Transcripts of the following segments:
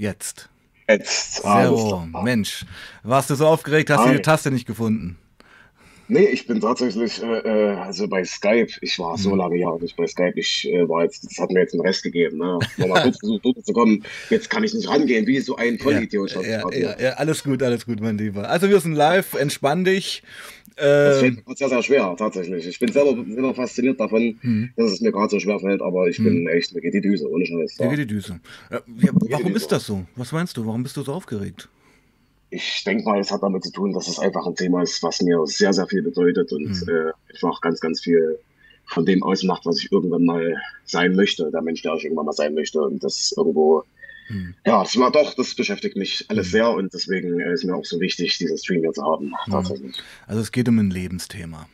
Jetzt. Jetzt. Zero. Mensch, warst du so aufgeregt, hast du die Taste nicht gefunden? Nee, ich bin tatsächlich, äh, äh, also bei Skype, ich war so hm. lange ja nicht bei Skype, ich äh, war jetzt, das hat mir jetzt einen Rest gegeben, ne? Nochmal kurz versucht durchzukommen, jetzt kann ich nicht rangehen, wie so ein Vollidiot. Ja, ja, ja, ja, alles gut, alles gut, mein Lieber. Also wir sind live, entspann dich. Das fällt ähm, mir sehr, sehr schwer, tatsächlich. Ich bin selber, selber fasziniert davon, hm. dass es mir gerade so schwer fällt, aber ich bin echt, mir geht die Düse, ohne Scheiß. Mir geht die Düse. Warum ist das so? Was meinst du? Warum bist du so aufgeregt? Ich denke mal, es hat damit zu tun, dass es einfach ein Thema ist, was mir sehr, sehr viel bedeutet und mhm. äh, einfach ganz, ganz viel von dem ausmacht, was ich irgendwann mal sein möchte, der Mensch, der ich irgendwann mal sein möchte. Und das ist irgendwo, mhm. ja, das war doch, das beschäftigt mich alles mhm. sehr und deswegen ist mir auch so wichtig, diesen Stream hier zu haben, mhm. tatsächlich. Also es geht um ein Lebensthema.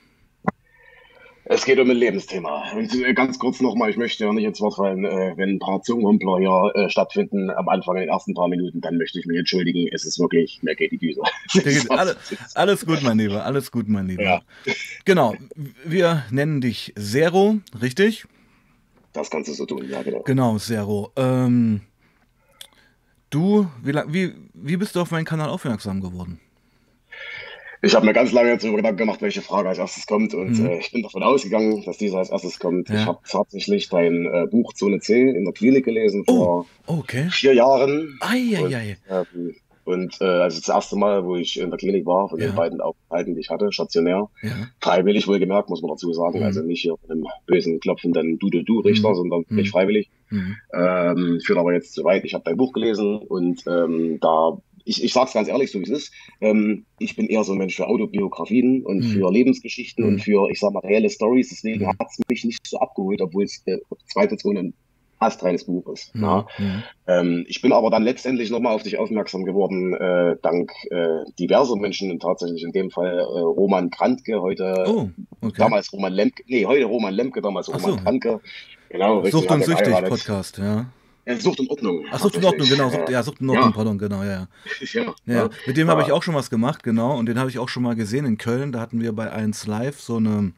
Es geht um ein Lebensthema. Und äh, ganz kurz nochmal, ich möchte ja nicht ins Wort fallen, äh, wenn ein paar Zungenhumpler hier äh, stattfinden am Anfang in den ersten paar Minuten, dann möchte ich mich entschuldigen. Es ist wirklich, mir geht die Düse. alles, alles gut, mein Lieber, alles gut, mein Lieber. Ja. Genau, wir nennen dich Zero, richtig? Das kannst du so tun, ja, genau. Genau, Zero. Ähm, du, wie, wie, wie bist du auf meinen Kanal aufmerksam geworden? Ich habe mir ganz lange jetzt über Gedanken gemacht, welche Frage als erstes kommt und mhm. äh, ich bin davon ausgegangen, dass diese als erstes kommt. Ja. Ich habe tatsächlich dein äh, Buch Zone C in der Klinik gelesen oh, vor okay. vier Jahren. Ei, ei. Und, ähm, und äh, also das erste Mal, wo ich in der Klinik war, von ja. den beiden Aufenthalten, die ich hatte, stationär, ja. freiwillig wohlgemerkt, muss man dazu sagen, mhm. also nicht hier mit einem bösen klopfenden Du-Du-Du-Richter, mhm. sondern mhm. nicht freiwillig. Mhm. Ähm, führt aber jetzt zu weit. Ich habe dein Buch gelesen und ähm, da ich, ich sage es ganz ehrlich, so wie es ist. Ähm, ich bin eher so ein Mensch für Autobiografien und mhm. für Lebensgeschichten mhm. und für, ich sag mal, reelle Stories. Deswegen mhm. hat es mich nicht so abgeholt, obwohl es äh, zweifelsohne ein astreines Buch ist. Ja. Mhm. Ähm, ich bin aber dann letztendlich nochmal auf dich aufmerksam geworden, äh, dank äh, diverser Menschen, und tatsächlich in dem Fall äh, Roman Krantke, heute oh, okay. damals Roman Lemke, nee, heute Roman Lemke, damals Roman so. Krantke. Genau, Sucht und Süchtig Podcast, ja. Ja, Sucht und Ordnung. Ach, Sucht und Ordnung, genau. Sucht, ja, Sucht und Ordnung, ja. pardon, genau, ja. Ja, ja. Mit dem habe ich auch schon was gemacht, genau. Und den habe ich auch schon mal gesehen in Köln. Da hatten wir bei 1 Live so eine,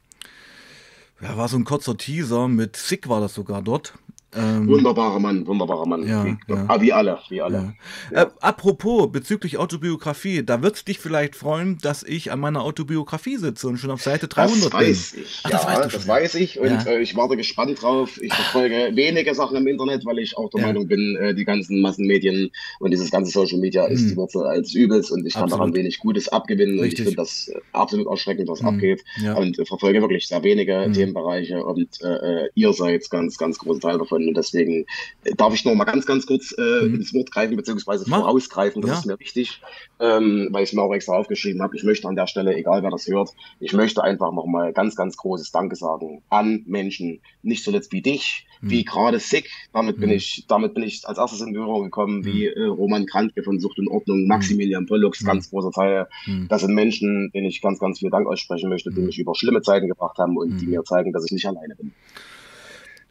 ja, war so ein kurzer Teaser mit Sick war das sogar dort. Ähm, wunderbarer Mann, wunderbarer Mann. Ja, wie, ja. Ah, wie alle, wie alle. Ja. Äh, apropos bezüglich Autobiografie, da wird dich vielleicht freuen, dass ich an meiner Autobiografie sitze und schon auf Seite 300 das weiß bin. Ich. Ach, das, weißt du das weiß ich und äh, ich warte gespannt drauf. Ich verfolge wenige Sachen im Internet, weil ich auch der Meinung bin, äh, die ganzen Massenmedien und dieses ganze Social Media ist hm. die Wurzel als Übels und ich kann absolut. daran wenig Gutes abgewinnen Richtig. und ich finde das äh, absolut erschreckend, was hm. abgeht und äh, verfolge wirklich sehr wenige hm. Themenbereiche und äh, ihr seid ganz, ganz großen Teil davon und deswegen äh, darf ich noch mal ganz, ganz kurz äh, mhm. ins Wort greifen, beziehungsweise Mach. vorausgreifen. Das ja. ist mir wichtig, ähm, weil ich es mir auch extra aufgeschrieben habe. Ich möchte an der Stelle, egal wer das hört, ich möchte einfach noch mal ganz, ganz großes Danke sagen an Menschen, nicht zuletzt wie dich, mhm. wie gerade Sick. Damit mhm. bin ich, damit bin ich als erstes in Berührung gekommen, wie mhm. äh, Roman Krantke von Sucht und Ordnung, mhm. Maximilian Pollux, ganz großer Teil. Das sind Menschen, denen ich ganz, ganz viel Dank aussprechen möchte, die mich über schlimme Zeiten gebracht haben und die mir zeigen, dass ich nicht alleine bin.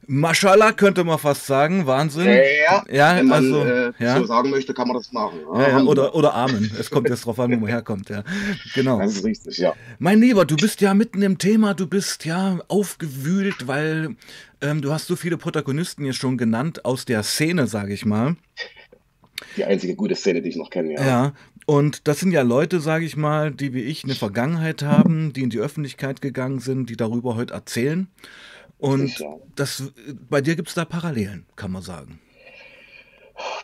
Maschallah könnte man fast sagen, Wahnsinn. Ja, ja wenn man also, äh, ja. so sagen möchte, kann man das machen. Ja, ja, oder, oder Amen. Es kommt jetzt drauf an, wo man herkommt. Ja. Genau. Das ist richtig, ja. Mein Lieber, du bist ja mitten im Thema, du bist ja aufgewühlt, weil ähm, du hast so viele Protagonisten jetzt schon genannt aus der Szene, sage ich mal. Die einzige gute Szene, die ich noch kenne, ja. Ja, und das sind ja Leute, sage ich mal, die wie ich eine Vergangenheit haben, die in die Öffentlichkeit gegangen sind, die darüber heute erzählen. Und das, bei dir gibt es da Parallelen, kann man sagen.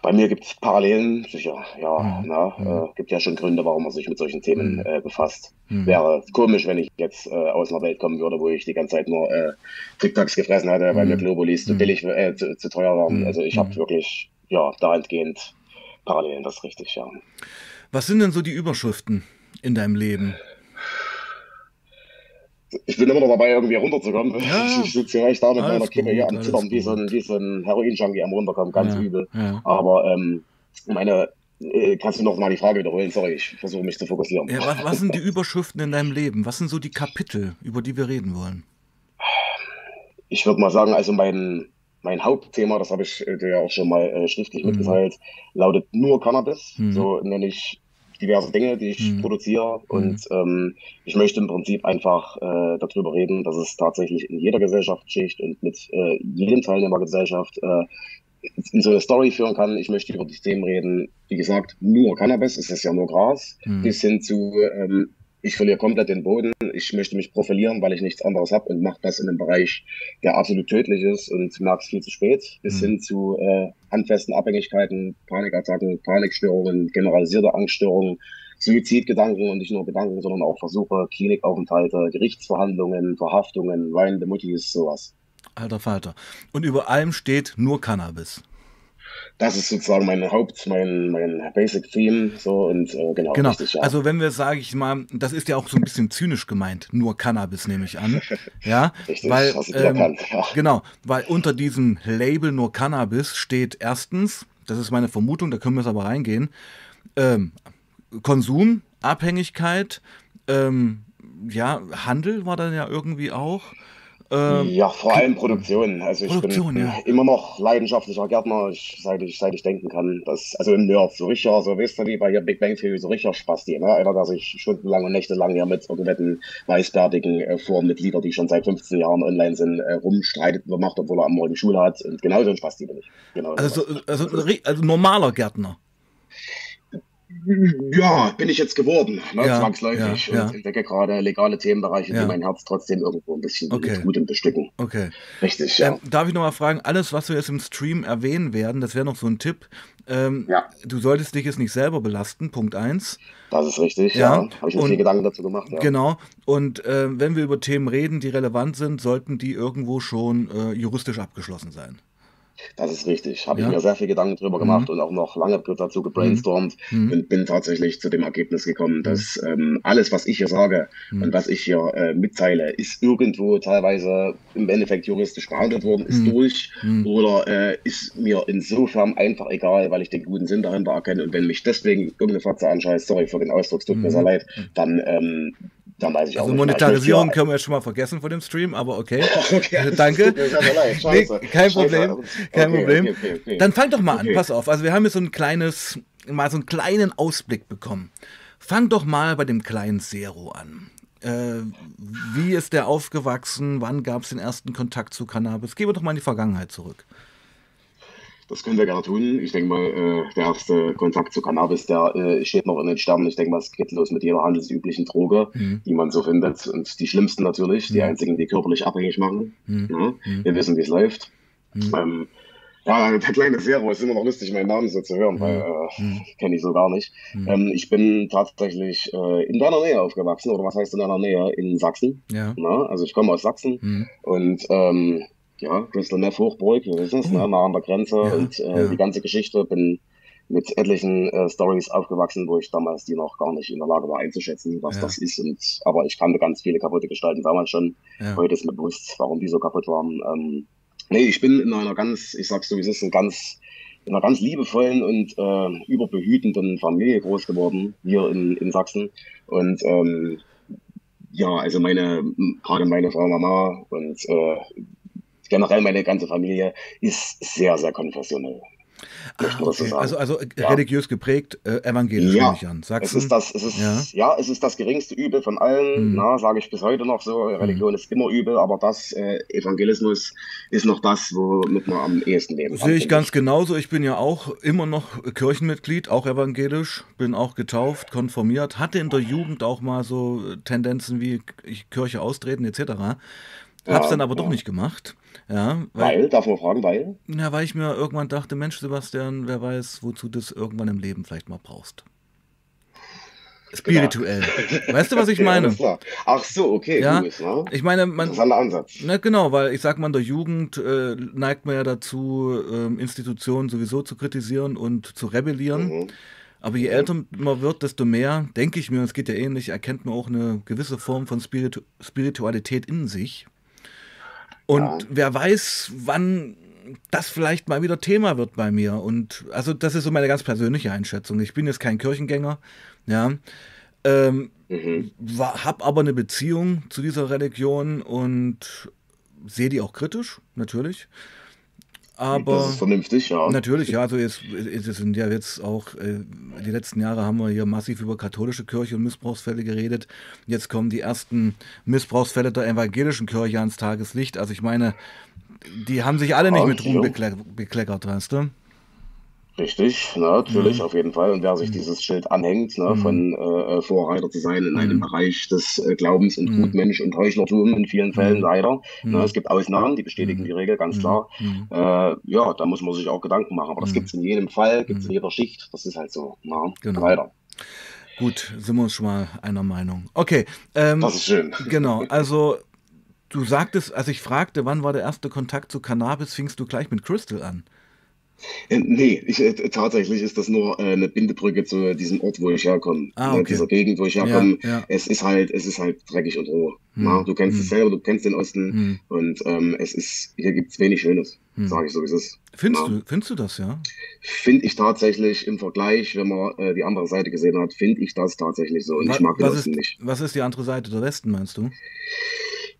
Bei mir gibt es Parallelen, sicher, ja. Mhm. Na, mhm. Äh, gibt ja schon Gründe, warum man sich mit solchen Themen mhm. äh, befasst. Mhm. Wäre komisch, wenn ich jetzt äh, aus einer Welt kommen würde, wo ich die ganze Zeit nur äh, TikToks gefressen hätte, weil mir mhm. Globulis zu billig, äh, zu, zu, teuer waren. Also ich habe wirklich, ja, dahingehend Parallelen, das ist richtig, ja. Was sind denn so die Überschriften in deinem Leben? Ich bin immer noch dabei, irgendwie runterzukommen. Ja. Ich, sitze hier echt da mit meiner Kippe hier am Zittern, wie so ein, wie so ein Heroin-Junkie am Runterkommen, ganz ja. übel. Ja. Aber ähm, meine, äh, kannst du noch mal die Frage wiederholen? Sorry, ich versuche mich zu fokussieren. Was, was, sind die Überschriften in deinem Leben? Was sind so die Kapitel, über die wir reden wollen? Ich würde mal sagen, also mein, mein Hauptthema, das habe ich dir ja auch schon mal äh, schriftlich mhm. mitgeteilt, lautet nur Cannabis. Mhm. So nenne ich diverse Dinge, die ich mhm. produziere. Und mhm. ähm, ich möchte im Prinzip einfach äh, darüber reden, dass es tatsächlich in jeder Gesellschaftsschicht und mit äh, jedem Teilnehmer Gesellschaft äh, in so eine Story führen kann. Ich möchte über die Themen reden. Wie gesagt, nur Cannabis, es ist ja nur Gras, mhm. bis hin zu ähm, ich verliere komplett den Boden, ich möchte mich profilieren, weil ich nichts anderes habe und mache das in einem Bereich, der absolut tödlich ist und merke es viel zu spät, bis mhm. hin zu äh, handfesten Abhängigkeiten, Panikattacken, Panikstörungen, generalisierte Angststörungen, Suizidgedanken und nicht nur Gedanken, sondern auch Versuche, Klinikaufenthalte, Gerichtsverhandlungen, Verhaftungen, weinende Muttis, sowas. Alter Falter. Und über allem steht nur Cannabis das ist sozusagen mein Haupt, mein, mein Basic Theme. So und äh, genau. genau. Richtig, ja. Also wenn wir, sage ich mal, das ist ja auch so ein bisschen zynisch gemeint, nur Cannabis nehme ich an. Ja, richtig, weil ähm, ja. genau, weil unter diesem Label nur Cannabis steht erstens, das ist meine Vermutung, da können wir es aber reingehen, ähm, Konsum, Abhängigkeit, ähm, ja, Handel war dann ja irgendwie auch. Ähm, ja, vor allem Produktion. Also ich Produktion, bin ja. immer noch leidenschaftlicher Gärtner, ich, seit, ich, seit ich denken kann. Das, also ein Nerd, so richtig, so wisst ihr, wie bei hier Big Bang Theory, so richtig Spaß die, ne? Einer, der sich stundenlang und nächtelang hier mit irgendwelchen weißbärtigen äh, Forenmitglieder, die schon seit 15 Jahren online sind, äh, rumstreitet macht, obwohl er am Morgen Schule hat. Und genau so ein Spaß die bin ich. Genau also, also, also normaler Gärtner. Ja, bin ich jetzt geworden, ne, ja, zwangsläufig. Ja, ja. Und entdecke gerade legale Themenbereiche, die mein Herz trotzdem irgendwo ein bisschen okay. mit Gutem bestücken. Okay. Richtig, ja. Ähm, darf ich nochmal fragen, alles, was wir jetzt im Stream erwähnen werden, das wäre noch so ein Tipp. Ähm, ja. Du solltest dich jetzt nicht selber belasten, Punkt 1. Das ist richtig, ja. ja. Habe ich mir viel Gedanken dazu gemacht. Ja. Genau. Und äh, wenn wir über Themen reden, die relevant sind, sollten die irgendwo schon äh, juristisch abgeschlossen sein. Das ist richtig. Habe ja. ich mir sehr viel Gedanken drüber gemacht mhm. und auch noch lange dazu gebrainstormt mhm. und bin tatsächlich zu dem Ergebnis gekommen, mhm. dass ähm, alles, was ich hier sage mhm. und was ich hier äh, mitteile, ist irgendwo teilweise im Endeffekt juristisch behandelt worden, ist mhm. durch mhm. oder äh, ist mir insofern einfach egal, weil ich den guten Sinn dahinter erkenne und wenn mich deswegen irgendeine Fotze anscheißt, sorry für den Ausdruck, es tut mir sehr leid, dann ähm, dann weiß ich also auch Monetarisierung können wir ja schon mal vergessen von dem Stream, aber okay. okay Danke. Nee, kein Problem. Kein okay, Problem. Okay, dann fang doch mal an, pass auf. Also wir haben jetzt so ein kleines, mal so einen kleinen Ausblick bekommen. Fang doch mal bei dem kleinen Zero an. Äh, wie ist der aufgewachsen? Wann gab es den ersten Kontakt zu Cannabis? Gehen wir doch mal in die Vergangenheit zurück. Das können wir gerne tun. Ich denke mal, äh, der erste Kontakt zu Cannabis, der äh, steht noch in den Sternen. Ich denke mal, es geht los mit jeder handelsüblichen Droge, mhm. die man so findet. Und die schlimmsten natürlich, mhm. die einzigen, die körperlich abhängig machen. Mhm. Ja, mhm. wir wissen, wie es läuft. Mhm. Ähm, ja, der kleine Zero ist immer noch lustig, meinen Namen so zu hören, weil äh, mhm. kenne ich so gar nicht. Ähm, ich bin tatsächlich äh, in deiner Nähe aufgewachsen, oder was heißt in deiner Nähe? In Sachsen. Ja. Na, also ich komme aus Sachsen und ähm, ja, Crystal Meth Hochburg, wir wissen es, ne, nah an der Grenze ja, und äh, ja. die ganze Geschichte. Bin mit etlichen äh, Stories aufgewachsen, wo ich damals die noch gar nicht in der Lage war einzuschätzen, was ja. das ist. Und, aber ich kannte ganz viele kaputte Gestalten damals schon. Heute ist mir bewusst, warum die so kaputt waren. Ähm, nee, ich bin in einer ganz, ich sag's so wie es ist, ein ganz in einer ganz liebevollen und äh, überbehütenden Familie groß geworden, hier in, in Sachsen. Und ähm, ja, also meine, gerade meine Frau Mama und äh, generell meine ganze Familie ist sehr, sehr konfessionell. Ah, okay. Also, also ja. religiös geprägt, äh, evangelisch ja. ich an. Sachsen. Es ist das, es ist, ja. ja. es ist das geringste Übel von allen, mhm. sage ich bis heute noch so. Religion mhm. ist immer übel, aber das äh, Evangelismus ist noch das, womit man am ehesten leben kann. Sehe ich ganz genauso. Ich bin ja auch immer noch Kirchenmitglied, auch evangelisch, bin auch getauft, konformiert, hatte in der Jugend auch mal so Tendenzen wie ich Kirche austreten etc. Hab's dann aber doch nicht gemacht. Ja, weil, weil, darf man fragen, weil? Ja, weil ich mir irgendwann dachte, Mensch, Sebastian, wer weiß, wozu du das irgendwann im Leben vielleicht mal brauchst. Spirituell. Genau. Weißt du, was ich meine? Ja, Ach so, okay. Ja, gut, ne? Ich meine, man. Interessanter Ansatz. Na, genau, weil ich sag mal, in der Jugend äh, neigt man ja dazu, äh, Institutionen sowieso zu kritisieren und zu rebellieren. Mhm. Aber je mhm. älter man wird, desto mehr, denke ich mir, es geht ja ähnlich, erkennt man auch eine gewisse Form von Spiritu Spiritualität in sich. Und ja. wer weiß, wann das vielleicht mal wieder Thema wird bei mir. Und also das ist so meine ganz persönliche Einschätzung. Ich bin jetzt kein Kirchengänger, ja. Ähm, mhm. habe aber eine Beziehung zu dieser Religion und sehe die auch kritisch, natürlich. Aber das ist vernünftig, ja. Natürlich, ja. Also jetzt, es sind ja jetzt auch, äh, die letzten Jahre haben wir hier massiv über katholische Kirche und Missbrauchsfälle geredet. Jetzt kommen die ersten Missbrauchsfälle der evangelischen Kirche ans Tageslicht. Also ich meine, die haben sich alle nicht mit Ruhm bekleckert, weißt du? Richtig, ne, natürlich, mhm. auf jeden Fall. Und wer sich mhm. dieses Schild anhängt, ne, mhm. von äh, Vorreiter zu sein in einem mhm. Bereich des äh, Glaubens und mhm. Gutmensch und Heuchlertum in vielen Fällen mhm. leider. Ne, es gibt Ausnahmen, die bestätigen die Regel, ganz klar. Äh, ja, da muss man sich auch Gedanken machen. Aber das gibt es in jedem Fall, gibt es in jeder Schicht. Das ist halt so. Ne, genau. Leider. Gut, sind wir uns schon mal einer Meinung. Okay. Ähm, das ist schön. Genau, also du sagtest, als ich fragte, wann war der erste Kontakt zu Cannabis, fingst du gleich mit Crystal an. Äh, nee, ich, äh, tatsächlich ist das nur äh, eine Bindebrücke zu diesem Ort, wo ich herkomme. Ah, ne, okay. Dieser Gegend, wo ich herkomme. Ja, ja. Es ist halt, es ist halt dreckig und roh. Hm. Ja, du kennst hm. es selber, du kennst den Osten hm. und ähm, es ist, hier gibt es wenig Schönes, hm. sage ich so, wie es ist. Findest, du, findest du das, ja? Finde ich tatsächlich im Vergleich, wenn man äh, die andere Seite gesehen hat, finde ich das tatsächlich so und was, ich mag den Osten nicht. Was ist die andere Seite, der Westen, meinst du?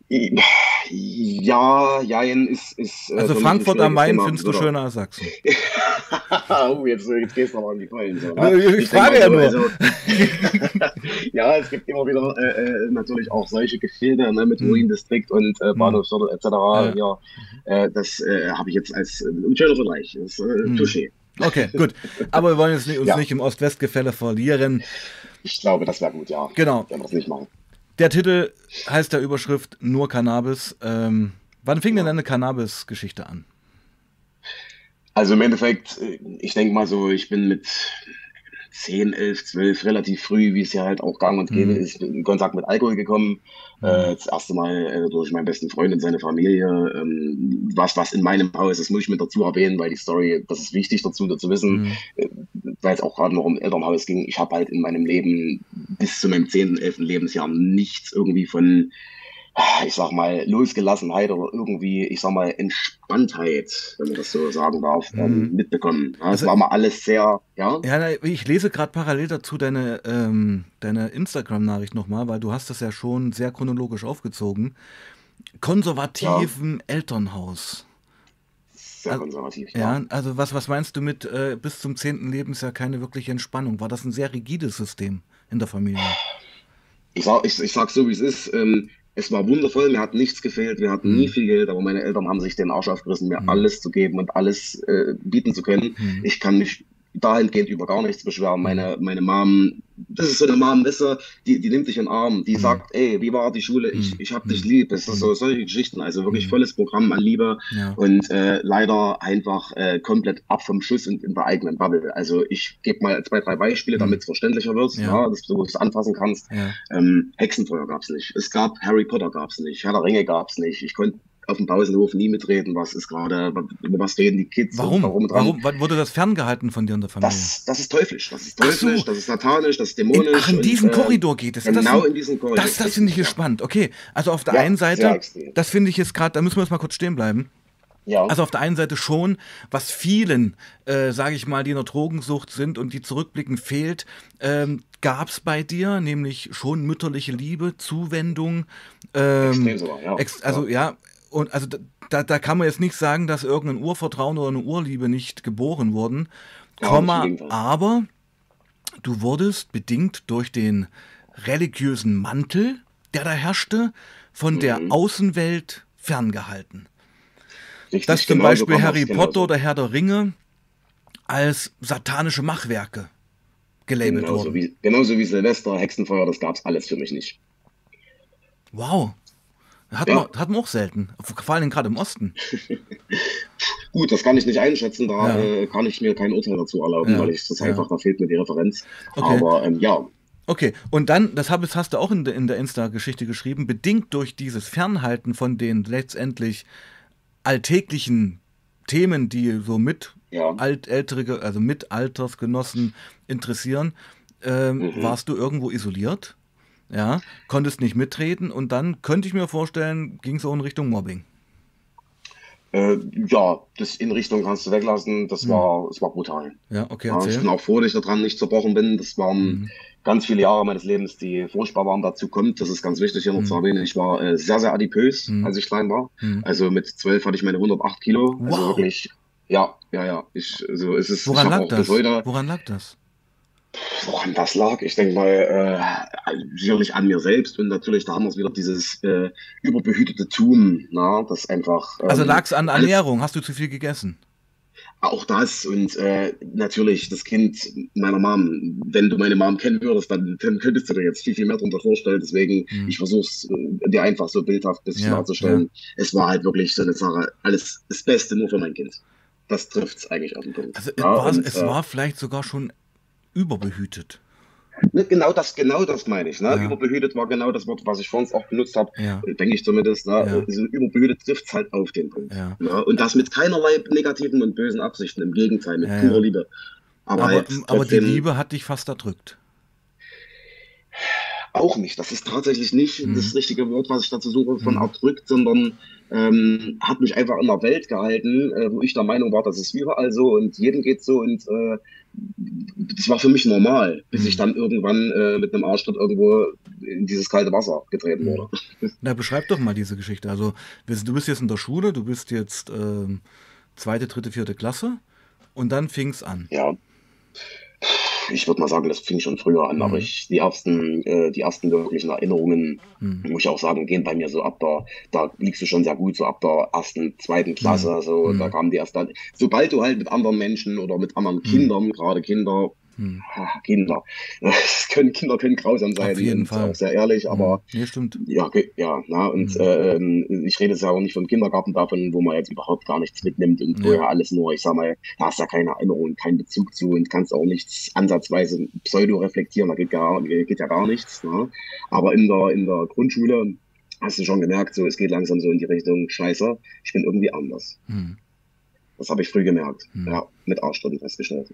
Ja, Jein ist. ist äh, also Frankfurt am Main findest du schöner als Sachsen. oh, jetzt, jetzt gehst du aber an die Vollen. So, ich, ich frage ja nur. Also, ja, es gibt immer wieder äh, äh natürlich auch solche Gefilde ne, mit mhm. Ruin-Distrikt und äh, mhm. Bahnhofsviertel etc. Ja. ja äh, das äh, habe ich jetzt als ein schöner Vergleich. Das ist mhm. Touché. Okay, gut. Aber wir wollen jetzt nicht, uns ja. nicht im Ost-West-Gefälle verlieren. Ich glaube, das wäre gut, ja. Genau. Wenn wir das nicht machen. Der Titel heißt der Überschrift Nur Cannabis. Ähm, wann fing denn deine Cannabis-Geschichte an? Also im Endeffekt, ich denke mal so, ich bin mit 10, 11, 12 relativ früh, wie es ja halt auch gang und gäbe mhm. ist, in Kontakt mit Alkohol gekommen. Äh, das erste Mal äh, durch meinen besten Freund und seine Familie. Ähm, was, was in meinem Haus, das muss ich mit dazu erwähnen, weil die Story, das ist wichtig dazu, dazu wissen, mhm. äh, weil es auch gerade noch um Elternhaus ging. Ich habe halt in meinem Leben bis zu meinem 10., 11. Lebensjahr nichts irgendwie von ich sag mal, Losgelassenheit oder irgendwie, ich sag mal, Entspanntheit, wenn man das so sagen darf, ähm, mhm. mitbekommen. Ja, also, war mal alles sehr, ja. Ja, ich lese gerade parallel dazu deine, ähm, deine Instagram-Nachricht nochmal, weil du hast das ja schon sehr chronologisch aufgezogen. Konservativen ja. Elternhaus. Sehr also, konservativ, ja. ja. Also was, was meinst du mit äh, bis zum 10. Lebensjahr keine wirkliche Entspannung? War das ein sehr rigides System in der Familie? Ich sag, ich, ich sag so, wie es ist. Ähm, es war wundervoll, mir hat nichts gefehlt, wir hatten nie mhm. viel Geld, aber meine Eltern haben sich den Arsch aufgerissen, mir mhm. alles zu geben und alles äh, bieten zu können. Mhm. Ich kann mich dahingehend über gar nichts beschweren. Meine, meine Mom, das ist so eine Mom, weißt du, die, die nimmt dich in den Arm, die mhm. sagt, ey, wie war die Schule? Ich, ich hab dich lieb. Das ist so solche Geschichten, also wirklich volles Programm an Liebe ja. und äh, leider einfach äh, komplett ab vom Schuss und in der eigenen Bubble. Also ich gebe mal zwei, drei Beispiele, damit es verständlicher wird, ja. ja dass du es anfassen kannst. Ja. Ähm, Hexenfeuer gab's nicht. Es gab Harry Potter gab's nicht. Herr der Ringe gab's nicht. Ich konnte auf dem Pausenhof nie mitreden, was ist gerade, über was reden die Kids. Warum? Warum, warum wurde das ferngehalten von dir und der Familie? Das, das ist teuflisch, das ist teuflisch, so. das ist satanisch, das ist dämonisch. In, ach, in diesen und, äh, Korridor geht es. Genau das, in diesen Korridor. Das, das finde ich ja. spannend. Okay, also auf der ja, einen Seite, das finde ich jetzt gerade, da müssen wir jetzt mal kurz stehen bleiben. Ja. Also auf der einen Seite schon, was vielen, äh, sage ich mal, die in der Drogensucht sind und die zurückblicken, fehlt, ähm, gab es bei dir, nämlich schon mütterliche Liebe, Zuwendung. Ähm, sogar, ja. Also ja, und also da, da kann man jetzt nicht sagen, dass irgendein Urvertrauen oder eine Urliebe nicht geboren wurden. Komma, aber du wurdest bedingt durch den religiösen Mantel, der da herrschte, von mhm. der Außenwelt ferngehalten. Richtig, Dass zum genau Beispiel Harry Potter oder Herr der Ringe als satanische Machwerke gelabelt genauso wurden. Wie, genauso wie Silvester, Hexenfeuer, das gab es alles für mich nicht. Wow, hat, ja. man, hat man auch selten, vor allem gerade im Osten. Gut, das kann ich nicht einschätzen, da ja. äh, kann ich mir kein Urteil dazu erlauben, ja. weil ich das einfach, da fehlt mir die Referenz. Okay. Aber ähm, ja. Okay, und dann, das hast du auch in, in der Insta-Geschichte geschrieben, bedingt durch dieses Fernhalten von den letztendlich alltäglichen Themen, die so mit ja. alt, ältere, also mit Altersgenossen interessieren, ähm, mhm. warst du irgendwo isoliert? Ja, konntest nicht mitreden und dann könnte ich mir vorstellen, ging es auch in Richtung Mobbing. Äh, ja, das in Richtung kannst du weglassen, das hm. war, es war brutal. Ja, okay, ja, ich bin auch froh, dass ich daran nicht zerbrochen bin. Das waren mhm. ganz viele Jahre meines Lebens, die furchtbar waren. Dazu kommt, das ist ganz wichtig hier noch mhm. zu erwähnen, ich war äh, sehr, sehr adipös, mhm. als ich klein war. Mhm. Also mit zwölf hatte ich meine 108 Kilo. Also wow. Also wirklich, ja, ja, ja. Ich, also es ist, Woran lag das? Woran lag das? Woran das lag? Ich denke mal, äh, sicherlich an mir selbst und natürlich, da haben wir wieder dieses äh, überbehütete Tun, na, das einfach. Also ähm, also lag es an Ernährung? Hast du zu viel gegessen? Auch das und äh, natürlich das Kind meiner Mom. Wenn du meine Mom kennen würdest, dann, dann könntest du dir jetzt viel, viel mehr darunter vorstellen. Deswegen, mhm. ich versuche es äh, dir einfach so bildhaft ein bisschen ja, darzustellen. Ja. Es war halt wirklich so eine Sache, alles das Beste nur für mein Kind. Das trifft es eigentlich auf den Punkt. Also ja, war, und, es äh, war vielleicht sogar schon überbehütet. Ne, genau das, genau das meine ich. Ne? Ja. Überbehütet war genau das Wort, was ich vorhin auch benutzt habe, ja. denke ich zumindest. Ne? Ja. Also überbehütet trifft es halt auf den Punkt. Ja. Ne? Und das mit keinerlei negativen und bösen Absichten, im Gegenteil, mit purer Liebe. Aber, aber, halt aber die Liebe hat dich fast erdrückt. Auch nicht. Das ist tatsächlich nicht mhm. das richtige Wort, was ich dazu suche, von mhm. erdrückt, sondern ähm, hat mich einfach in der Welt gehalten, äh, wo ich der Meinung war, das ist überall so und jedem geht so und äh, das war für mich normal, bis mhm. ich dann irgendwann äh, mit einem Arschtritt irgendwo in dieses kalte Wasser getreten wurde. Na, beschreib doch mal diese Geschichte. Also, du bist jetzt in der Schule, du bist jetzt äh, zweite, dritte, vierte Klasse und dann fing es an. Ja ich würde mal sagen, das fing schon früher an, mhm. aber ich, die ersten, äh, die ersten wirklichen Erinnerungen, mhm. muss ich auch sagen, gehen bei mir so ab der, da liegst du schon sehr gut, so ab der ersten, zweiten Klasse, mhm. so, da mhm. kamen die erst dann, sobald du halt mit anderen Menschen oder mit anderen mhm. Kindern, gerade Kinder, hm. Kinder. Das können, Kinder können grausam sein. Auf jeden Fall. Auch sehr ehrlich, aber. Hm. Ja, stimmt. Ja, ja, na, und mhm. äh, ich rede jetzt ja auch nicht vom Kindergarten davon, wo man jetzt überhaupt gar nichts mitnimmt und ja. wo ja alles nur, ich sag mal, da hast ja keine Erinnerung, keinen Bezug zu und kannst auch nichts ansatzweise pseudo-reflektieren, da geht, gar, geht ja gar nichts. Na? Aber in der, in der Grundschule hast du schon gemerkt, so, es geht langsam so in die Richtung, scheiße, ich bin irgendwie anders. Mhm. Das habe ich früh gemerkt. Mhm. Ja, mit Arschtritten festgestellt.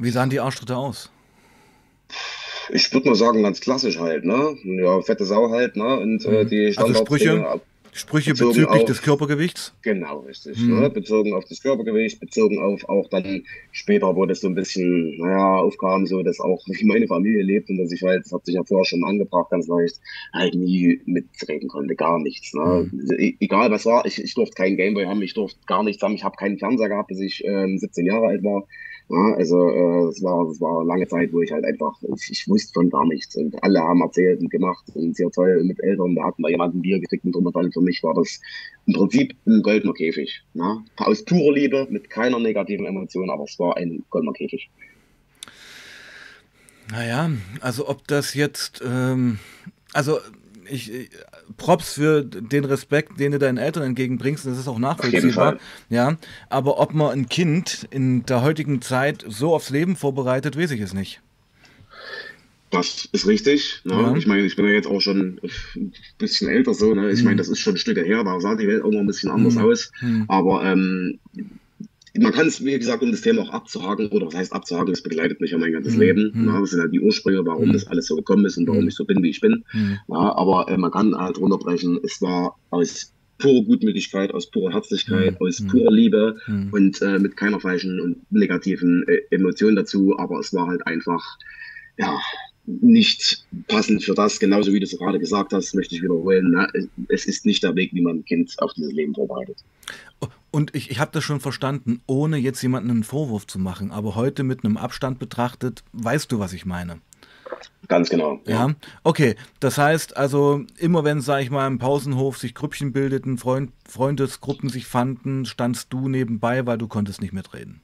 Wie sahen die Arschtritte aus? Ich würde mal sagen, ganz klassisch halt, ne? Ja, fette Sau halt, ne? Und äh, mhm. die also Sprüche, Sprüche bezüglich auf, des Körpergewichts? Genau, richtig. Mhm. Ne? Bezogen auf das Körpergewicht, bezogen auf auch dann später, wo das so ein bisschen, naja, aufkam, so dass auch wie meine Familie lebt und dass ich halt, das hat sich ja vorher schon angebracht, ganz leicht, halt nie mitreden konnte, gar nichts. Ne? Mhm. E egal was war, ich, ich durfte keinen Gameboy haben, ich durfte gar nichts haben, ich habe keinen Fernseher gehabt, bis ich ähm, 17 Jahre alt war. Ja, also äh, es war, es war lange Zeit, wo ich halt einfach, ich, ich wusste von gar nichts und alle haben erzählt und gemacht und sehr toll mit Eltern, da hatten wir jemanden Bier gekriegt und drunter Für mich war das im Prinzip ein goldener Käfig. Ne? Aus purer Liebe, mit keiner negativen Emotion, aber es war ein goldener Käfig. Naja, also ob das jetzt, ähm, also ich, Props für den Respekt, den du deinen Eltern entgegenbringst, das ist auch nachvollziehbar. Ja, aber ob man ein Kind in der heutigen Zeit so aufs Leben vorbereitet, weiß ich es nicht. Das ist richtig. Ne? Ja. Ich meine, ich bin ja jetzt auch schon ein bisschen älter so. Ne? Ich mhm. meine, das ist schon ein Stück her, da sah die Welt auch noch ein bisschen anders mhm. aus. Mhm. Aber ähm, man kann es, wie gesagt, um das Thema auch abzuhaken, oder was heißt abzuhaken, das begleitet mich ja mein ganzes mhm. Leben. Mhm. Ja, das sind halt die Ursprünge, warum mhm. das alles so gekommen ist und warum mhm. ich so bin, wie ich bin. Mhm. Ja, aber äh, man kann halt runterbrechen, es war aus purer Gutmütigkeit, aus purer Herzlichkeit, mhm. aus purer Liebe und äh, mit keiner falschen und negativen äh, Emotionen dazu, aber es war halt einfach, ja, nicht passend für das, genauso wie du es gerade gesagt hast, möchte ich wiederholen. Ne? Es ist nicht der Weg, wie man ein Kind auf dieses Leben vorbereitet. Und ich, ich habe das schon verstanden, ohne jetzt jemanden einen Vorwurf zu machen, aber heute mit einem Abstand betrachtet, weißt du, was ich meine. Ganz genau. Ja. ja. Okay, das heißt also, immer wenn, sag ich mal, im Pausenhof sich Grüppchen bildeten, Freund, Freundesgruppen sich fanden, standst du nebenbei, weil du konntest nicht mitreden.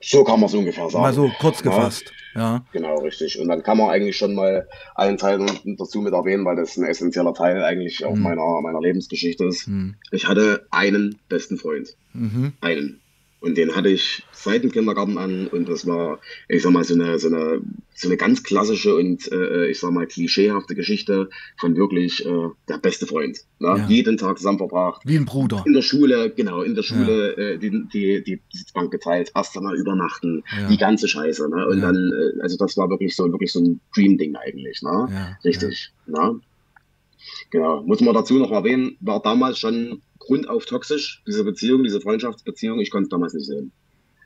So kann man es ungefähr sagen. Mal so kurz gefasst. Ja. ja. Genau, richtig. Und dann kann man eigentlich schon mal einen Teil dazu mit erwähnen, weil das ein essentieller Teil eigentlich auch mhm. meiner, meiner Lebensgeschichte ist. Mhm. Ich hatte einen besten Freund. Mhm. Einen. Und den hatte ich seit dem Kindergarten an und das war, ich sag mal, so eine, so eine, so eine ganz klassische und äh, ich sag mal klischeehafte Geschichte von wirklich äh, der beste Freund. Ne? Ja. Jeden Tag zusammen verbracht. Wie ein Bruder. In der Schule, genau, in der Schule ja. äh, die, die, die Sitzbank geteilt, erst einmal übernachten, ja. die ganze Scheiße. Ne? Und dann, äh, also das war wirklich so, wirklich so ein Dream-Ding eigentlich. Ne? Richtig. Ne? Genau. Muss man dazu noch erwähnen, war damals schon grundauf toxisch, diese Beziehung, diese Freundschaftsbeziehung. Ich konnte es damals nicht sehen.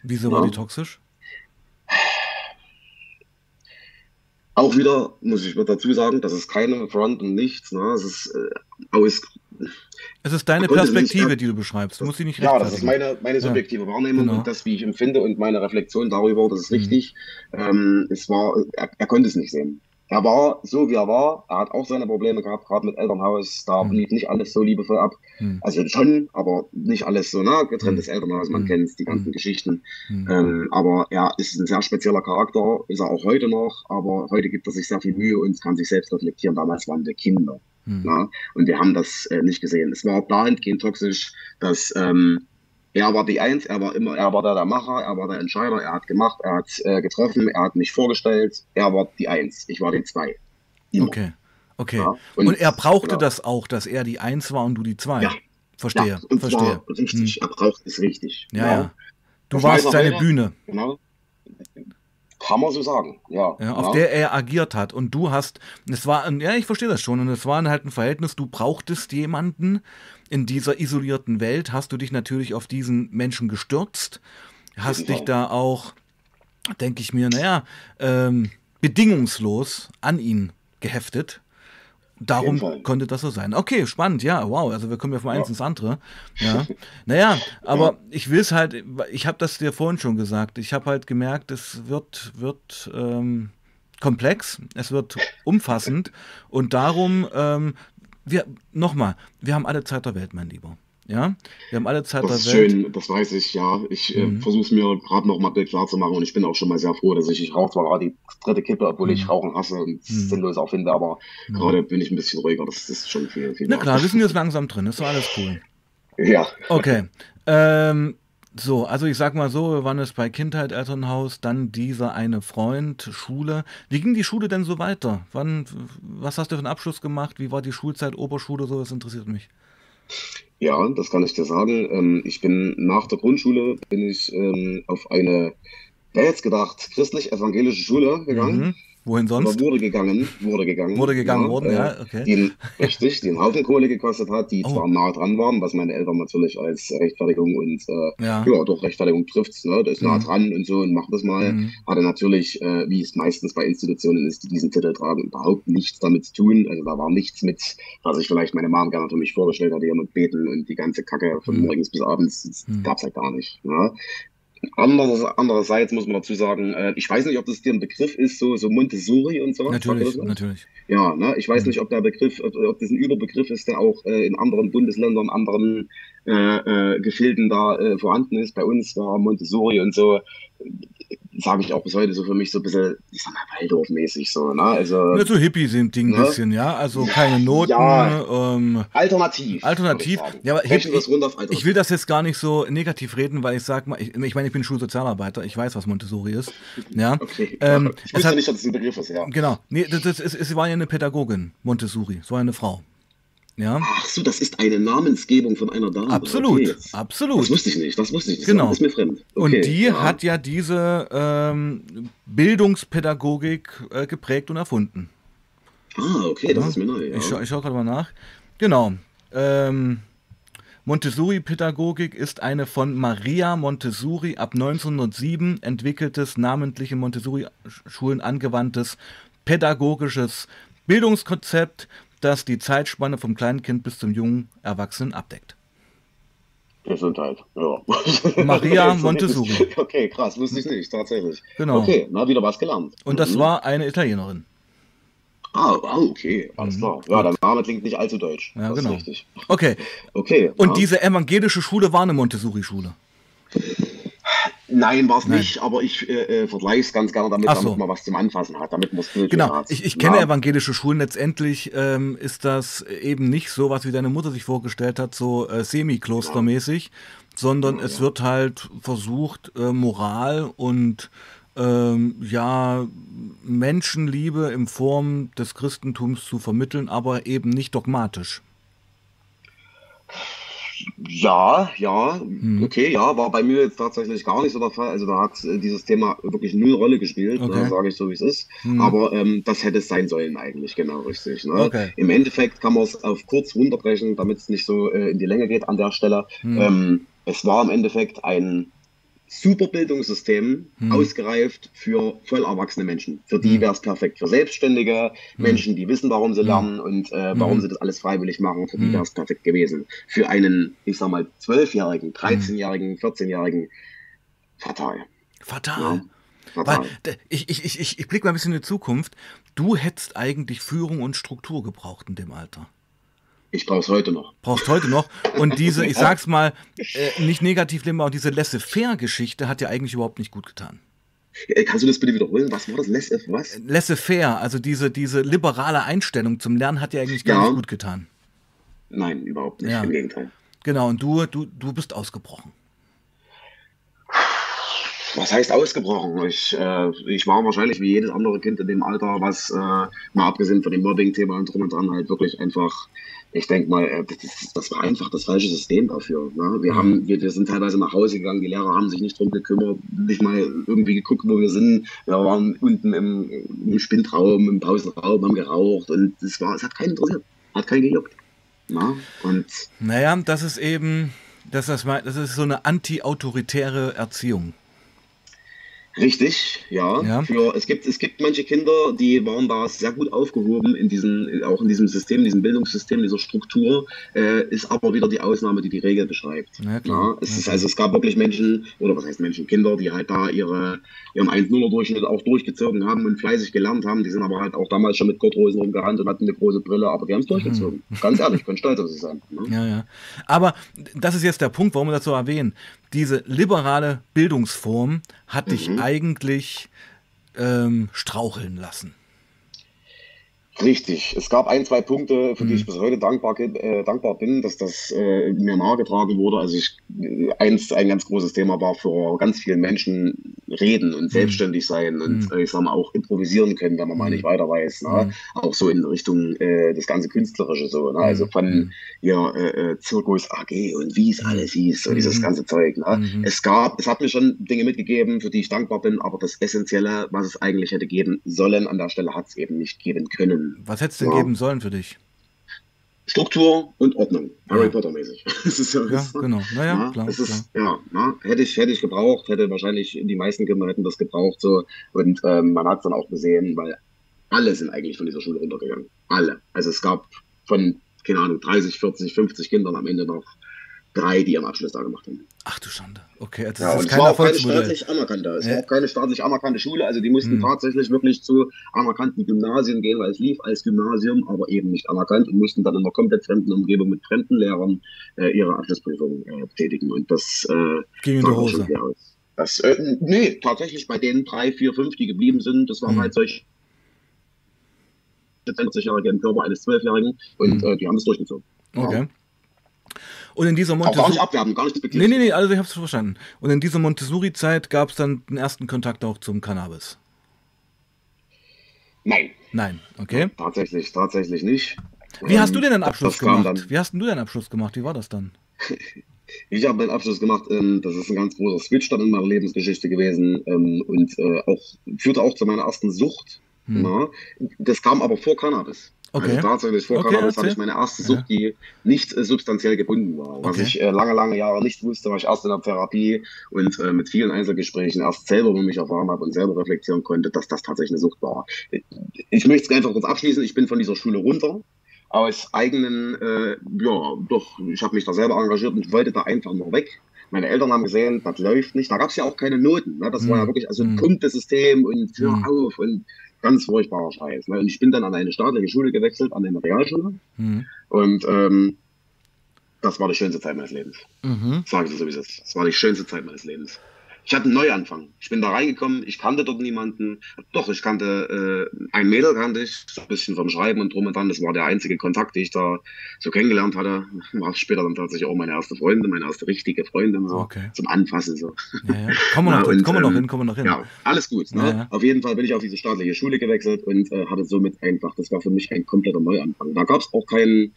Wieso ja. war die toxisch? Auch wieder muss ich dazu sagen, das ist keine Front und nichts. Ne? Es ist äh, aus es ist deine Perspektive, die du beschreibst. Du musst sie nicht Ja, das ist meine, meine subjektive ja. Wahrnehmung genau. und das, wie ich empfinde und meine Reflexion darüber, das ist mhm. richtig. Ähm, es war, er, er konnte es nicht sehen er war so, wie er war. Er hat auch seine Probleme gehabt, gerade mit Elternhaus. Da mhm. lief nicht alles so liebevoll ab. Mhm. Also schon, aber nicht alles so, ne? Getrenntes mhm. Elternhaus, man mhm. kennt die ganzen hm. Geschichten. Hm. Ähm, aber er ist ein sehr spezieller Charakter, ist er auch heute noch. Aber heute gibt er sich sehr viel Mühe und kann sich selbst reflektieren. Damals waren wir Kinder. Ne? Und wir haben das äh, nicht gesehen. Es war dahingehend toxisch, dass ähm, er war die Eins, er war immer, er war da der Macher, er war der Entscheider, er hat gemacht, er hat äh, getroffen, er hat mich vorgestellt, er war die Eins, ich war die Zwei. Immer. Okay, okay. Ja, und, und, er brauchte ja. das auch, dass er die Eins war und du die Zwei. Ja. Verstehe, ja, und verstehe. richtig, hm. er braucht es richtig. Ja, ja. Du das warst seine Bühne. Genau. Kann man so sagen, ja. ja auf ja. der er agiert hat. Und du hast, es war, ja, ich verstehe das schon. Und es war halt ein Verhältnis, du brauchtest jemanden in dieser isolierten Welt, hast du dich natürlich auf diesen Menschen gestürzt, hast dich da auch, denke ich mir, naja, ähm, bedingungslos an ihn geheftet. Darum konnte das so sein. Okay, spannend, ja, wow. Also wir kommen ja vom eins ja. ins andere. Ja. naja, aber ja. ich will es halt, ich habe das dir vorhin schon gesagt, ich habe halt gemerkt, es wird, wird ähm, komplex, es wird umfassend und darum, ähm, wir, nochmal, wir haben alle Zeit der Welt, mein Lieber. Ja, wir haben alle Zeit das der Welt. Schön, das weiß ich, ja. Ich äh, mhm. äh, versuche es mir gerade noch mal klar zu machen und ich bin auch schon mal sehr froh, dass ich, ich rauche zwar gerade die dritte Kippe, obwohl mhm. ich Rauchen hasse und mhm. sinnlos auch finde, aber mhm. gerade bin ich ein bisschen ruhiger. Das, das ist schon viel, viel. Na klar, wir sind jetzt langsam drin, ist doch alles cool. Ja. Okay. Ähm, so, also ich sag mal so, wir waren jetzt bei Kindheit, Elternhaus, dann dieser eine Freund, Schule. Wie ging die Schule denn so weiter? Wann, was hast du für einen Abschluss gemacht? Wie war die Schulzeit, Oberschule, so? Das interessiert mich. Ja, das kann ich dir sagen. Ähm, ich bin nach der Grundschule bin ich ähm, auf eine, wer jetzt gedacht, christlich-evangelische Schule gegangen. Mhm. Wohin sonst? Aber wurde gegangen, wurde gegangen. Wurde gegangen ja, worden, äh, ja, okay. Die, richtig, die einen Haufen Kohle gekostet hat, die oh. zwar nah dran waren, was meine Eltern natürlich als Rechtfertigung und äh, ja. ja, doch Rechtfertigung trifft, ne? Das ist mhm. nah dran und so und macht das mal. Mhm. Hatte natürlich, äh, wie es meistens bei Institutionen ist, die diesen Titel tragen, überhaupt nichts damit zu tun. Also da war nichts mit, was ich vielleicht meine Mom gerne für mich vorgestellt hatte, hier mit Beten und die ganze Kacke von mhm. morgens bis abends, das mhm. gab's halt gar nicht. Ne? Anderes, andererseits muss man dazu sagen, äh, ich weiß nicht, ob das dir ein Begriff ist, so, so Montessori und so. Natürlich, natürlich. Ja, ne? ich weiß mhm. nicht, ob der Begriff, ob, ob, das ein Überbegriff ist, der auch äh, in anderen Bundesländern, anderen äh, äh, Gefilden da äh, vorhanden ist. Bei uns war Montessori und so sage ich auch bis heute so für mich so ein bisschen, ich sag mal, Waldorf-mäßig so, ne? Also, ja, so Hippie sind Ding ein ne? bisschen, ja. Also keine Noten. Ja, ähm, alternativ. Alternativ. Ja, aber Hippie, ich, ich will das jetzt gar nicht so negativ reden, weil ich sag mal, ich, ich meine, ich bin Schulsozialarbeiter, ich weiß, was Montessori ist. Ja. Okay. Ähm, ich wusste hat, nicht, dass es ein Begriff ist, ja. Genau. Nee, das, das, es, es war ja eine Pädagogin, Montessori, so eine Frau. Ja. Ach so, das ist eine Namensgebung von einer Dame. Absolut, okay, absolut. Das wusste ich nicht, das wusste ich nicht. Genau. Das ist mir fremd. Okay, und die ja. hat ja diese ähm, Bildungspädagogik äh, geprägt und erfunden. Ah, okay, das ja. ist mir neu. Ja. Ich, scha ich schaue gerade mal nach. Genau. Ähm, Montessori-Pädagogik ist eine von Maria Montessori ab 1907 entwickeltes, namentlich in Montessori-Schulen angewandtes pädagogisches Bildungskonzept, das die Zeitspanne vom kleinen Kind bis zum jungen Erwachsenen abdeckt. Gesundheit, ja. Maria Montessori. Okay, krass, wusste ich nicht, tatsächlich. Genau. Okay, na, wieder was gelernt. Und das mhm. war eine Italienerin. Ah, okay, alles mhm. klar. Ja, der Name klingt nicht allzu deutsch. Ja, genau. Okay. Okay. Und ja. diese evangelische Schule war eine Montessori-Schule. Nein, war es nicht, aber ich äh, äh vergleiche es ganz gerne damit, so. damit man was zum Anfassen hat, damit man Genau, ich, ich kenne ja. evangelische Schulen. Letztendlich ähm, ist das eben nicht so, was wie deine Mutter sich vorgestellt hat, so äh, semi-klostermäßig, ja. sondern ja, es wird halt versucht, äh, Moral und ähm, ja, Menschenliebe in Form des Christentums zu vermitteln, aber eben nicht dogmatisch. Ja, ja, hm. okay, ja, war bei mir jetzt tatsächlich gar nicht so der Fall. Also da hat äh, dieses Thema wirklich null Rolle gespielt, ne, okay. sage ich so wie es ist. Hm. Aber ähm, das hätte es sein sollen eigentlich, genau richtig. Ne? Okay. Im Endeffekt kann man es auf kurz runterbrechen, damit es nicht so äh, in die Länge geht an der Stelle. Hm. Ähm, es war im Endeffekt ein super Bildungssystem, hm. ausgereift für voll erwachsene Menschen. Für die hm. wäre es perfekt. Für selbstständige hm. Menschen, die wissen, warum sie hm. lernen und äh, warum hm. sie das alles freiwillig machen, für die wäre es perfekt gewesen. Für einen, ich sag mal, 12-Jährigen, 13-Jährigen, 14-Jährigen, fatal. Fatal. Ja. Weil, ich, ich, ich, ich blicke mal ein bisschen in die Zukunft. Du hättest eigentlich Führung und Struktur gebraucht in dem Alter. Ich brauche es heute noch. Brauchst heute noch. Und diese, ich sag's mal, äh, nicht negativ aber diese Laissez-faire-Geschichte hat dir eigentlich überhaupt nicht gut getan. Äh, kannst du das bitte wiederholen? Was war das? Laissez, was? Laissez-faire, also diese, diese liberale Einstellung zum Lernen hat dir eigentlich gar ja. nicht gut getan. Nein, überhaupt nicht. Ja. Im Gegenteil. Genau, und du, du, du bist ausgebrochen was heißt ausgebrochen? Ich, äh, ich war wahrscheinlich wie jedes andere Kind in dem Alter, was äh, mal abgesehen von dem Mobbing-Thema und drum und dran halt wirklich einfach, ich denke mal, äh, das, das, war einfach das falsche System dafür. Ne? Wir, haben, wir, wir sind teilweise nach Hause gegangen, die Lehrer haben sich nicht drum gekümmert, nicht mal irgendwie geguckt, wo wir sind. Wir waren unten im, im Spindraum, im Pausenraum, haben geraucht und es war, es hat keinen interessiert, hat keinen gejuckt. Ne? Und naja, das ist eben, das ist, das ist so eine anti-autoritäre Erziehung. Richtig, ja. ja. Für, es, gibt, es gibt manche Kinder, die waren da sehr gut aufgehoben in diesen, auch in diesem System, diesem Bildungssystem, dieser Struktur, äh, ist aber wieder die Ausnahme, die die Regel beschreibt. Ja, ja, es, ist, also, es gab wirklich Menschen, oder was heißt Menschen, Kinder, die halt da ihre, ihren 1-0er-Durchschnitt auch durchgezogen haben und fleißig gelernt haben. Die sind aber halt auch damals schon mit Gottrosen rumgerannt und hatten eine große Brille, aber die haben es durchgezogen. Mhm. Ganz ehrlich, ich bin stolz auf sie sein. Ne? Ja, ja. Aber das ist jetzt der Punkt, warum wir das so erwähnen diese liberale Bildungsform hat mhm. dich eigentlich ähm, straucheln lassen. Richtig. Es gab ein, zwei Punkte, für die ich mhm. bis heute dankbar, äh, dankbar bin, dass das äh, mir nahegetragen wurde. Also ich, eins, ein ganz großes Thema war für ganz vielen Menschen reden und mhm. selbstständig sein und mhm. äh, ich sag mal auch improvisieren können, wenn man mal nicht weiter weiß. Ne? Auch so in Richtung äh, das ganze Künstlerische so. Ne? Also von ja, äh, äh, Zirkus AG und wie es alles hieß, so dieses ganze Zeug. Ne? Es gab, es hat mir schon Dinge mitgegeben, für die ich dankbar bin, aber das Essentielle, was es eigentlich hätte geben sollen, an der Stelle hat es eben nicht geben können. Was hätte es denn ja. geben sollen für dich? Struktur und Ordnung, Harry ja. Potter mäßig. ja, ja genau. Naja, ja, klar. Ist, klar. ja, na, hätte ich, hätte ich gebraucht, hätte wahrscheinlich die meisten Kinder hätten das gebraucht so und ähm, man hat es dann auch gesehen, weil alle sind eigentlich von dieser Schule runtergegangen. Alle. Also es gab von, keine Ahnung, 30, 40, 50 Kindern am Ende noch drei, die ihren Abschluss da gemacht haben. Ach du Schande. Okay, das ja, ist kein es war auch keine staatlich anerkannte. Es ja. war auch keine staatlich anerkannte Schule. Also die mussten hm. tatsächlich wirklich zu anerkannten Gymnasien gehen, weil es lief als Gymnasium, aber eben nicht anerkannt und mussten dann in einer komplett fremden Umgebung mit fremden Lehrern äh, ihre Abschlussprüfung äh, tätigen. Und das äh, ging in die Hose. Das, äh, nee, tatsächlich bei den drei, vier, fünf, die geblieben sind, das waren hm. halt solche 40-Jährige im Körper eines Zwölfjährigen und hm. die haben es durchgezogen. Okay. Ja. Und in dieser Montessori. Gar nicht abwerben, gar nicht Nee, nee, nee, also ich hab's verstanden. Und in dieser Montessori-Zeit gab es dann den ersten Kontakt auch zum Cannabis. Nein. Nein, okay. Tatsächlich, tatsächlich nicht. Wie hast du denn einen Abschluss gemacht? Wie hast du deinen Abschluss gemacht? Wie war das dann? ich habe meinen Abschluss gemacht. Ähm, das ist ein ganz großer Switch dann in meiner Lebensgeschichte gewesen ähm, und äh, auch, führte auch zu meiner ersten Sucht. Hm. Das kam aber vor Cannabis. Okay. Also tatsächlich vor okay, hatte ich meine erste Sucht, ja. die nicht äh, substanziell gebunden war. Was okay. ich äh, lange, lange Jahre nicht wusste, war ich erst in der Therapie und äh, mit vielen Einzelgesprächen erst selber über mich erfahren habe und selber reflektieren konnte, dass das tatsächlich eine Sucht war. Ich möchte es einfach kurz abschließen. Ich bin von dieser Schule runter aus eigenen, äh, ja, doch, ich habe mich da selber engagiert und wollte da einfach nur weg. Meine Eltern haben gesehen, das läuft nicht. Da gab es ja auch keine Noten. Ne? Das mhm. war ja hm. wirklich also ein mhm. Punktesystem und hör mhm. auf und ganz furchtbarer Scheiß. Ne? Und ich bin dann an eine staatliche Schule gewechselt, an eine Realschule. Mhm. Und ähm, das war die schönste Zeit meines Lebens. Mhm. Sage ich so, wie es ist. Das war die schönste Zeit meines Lebens. Ich hatte einen Neuanfang. Ich bin da reingekommen, ich kannte dort niemanden. Doch, ich kannte äh, ein Mädel kannte ich, so ein bisschen vom Schreiben und drum und dran. Das war der einzige Kontakt, den ich da so kennengelernt hatte. War später dann tatsächlich auch meine erste Freundin, meine erste richtige Freundin, so okay. zum Anfassen. So. Ja, ja. Kommen wir noch, ja, und, komm noch ähm, hin, kommen wir noch hin. Ja, alles gut. Ne? Ja, auf jeden Fall bin ich auf diese staatliche Schule gewechselt und äh, hatte somit einfach, das war für mich ein kompletter Neuanfang. Da gab es auch keinen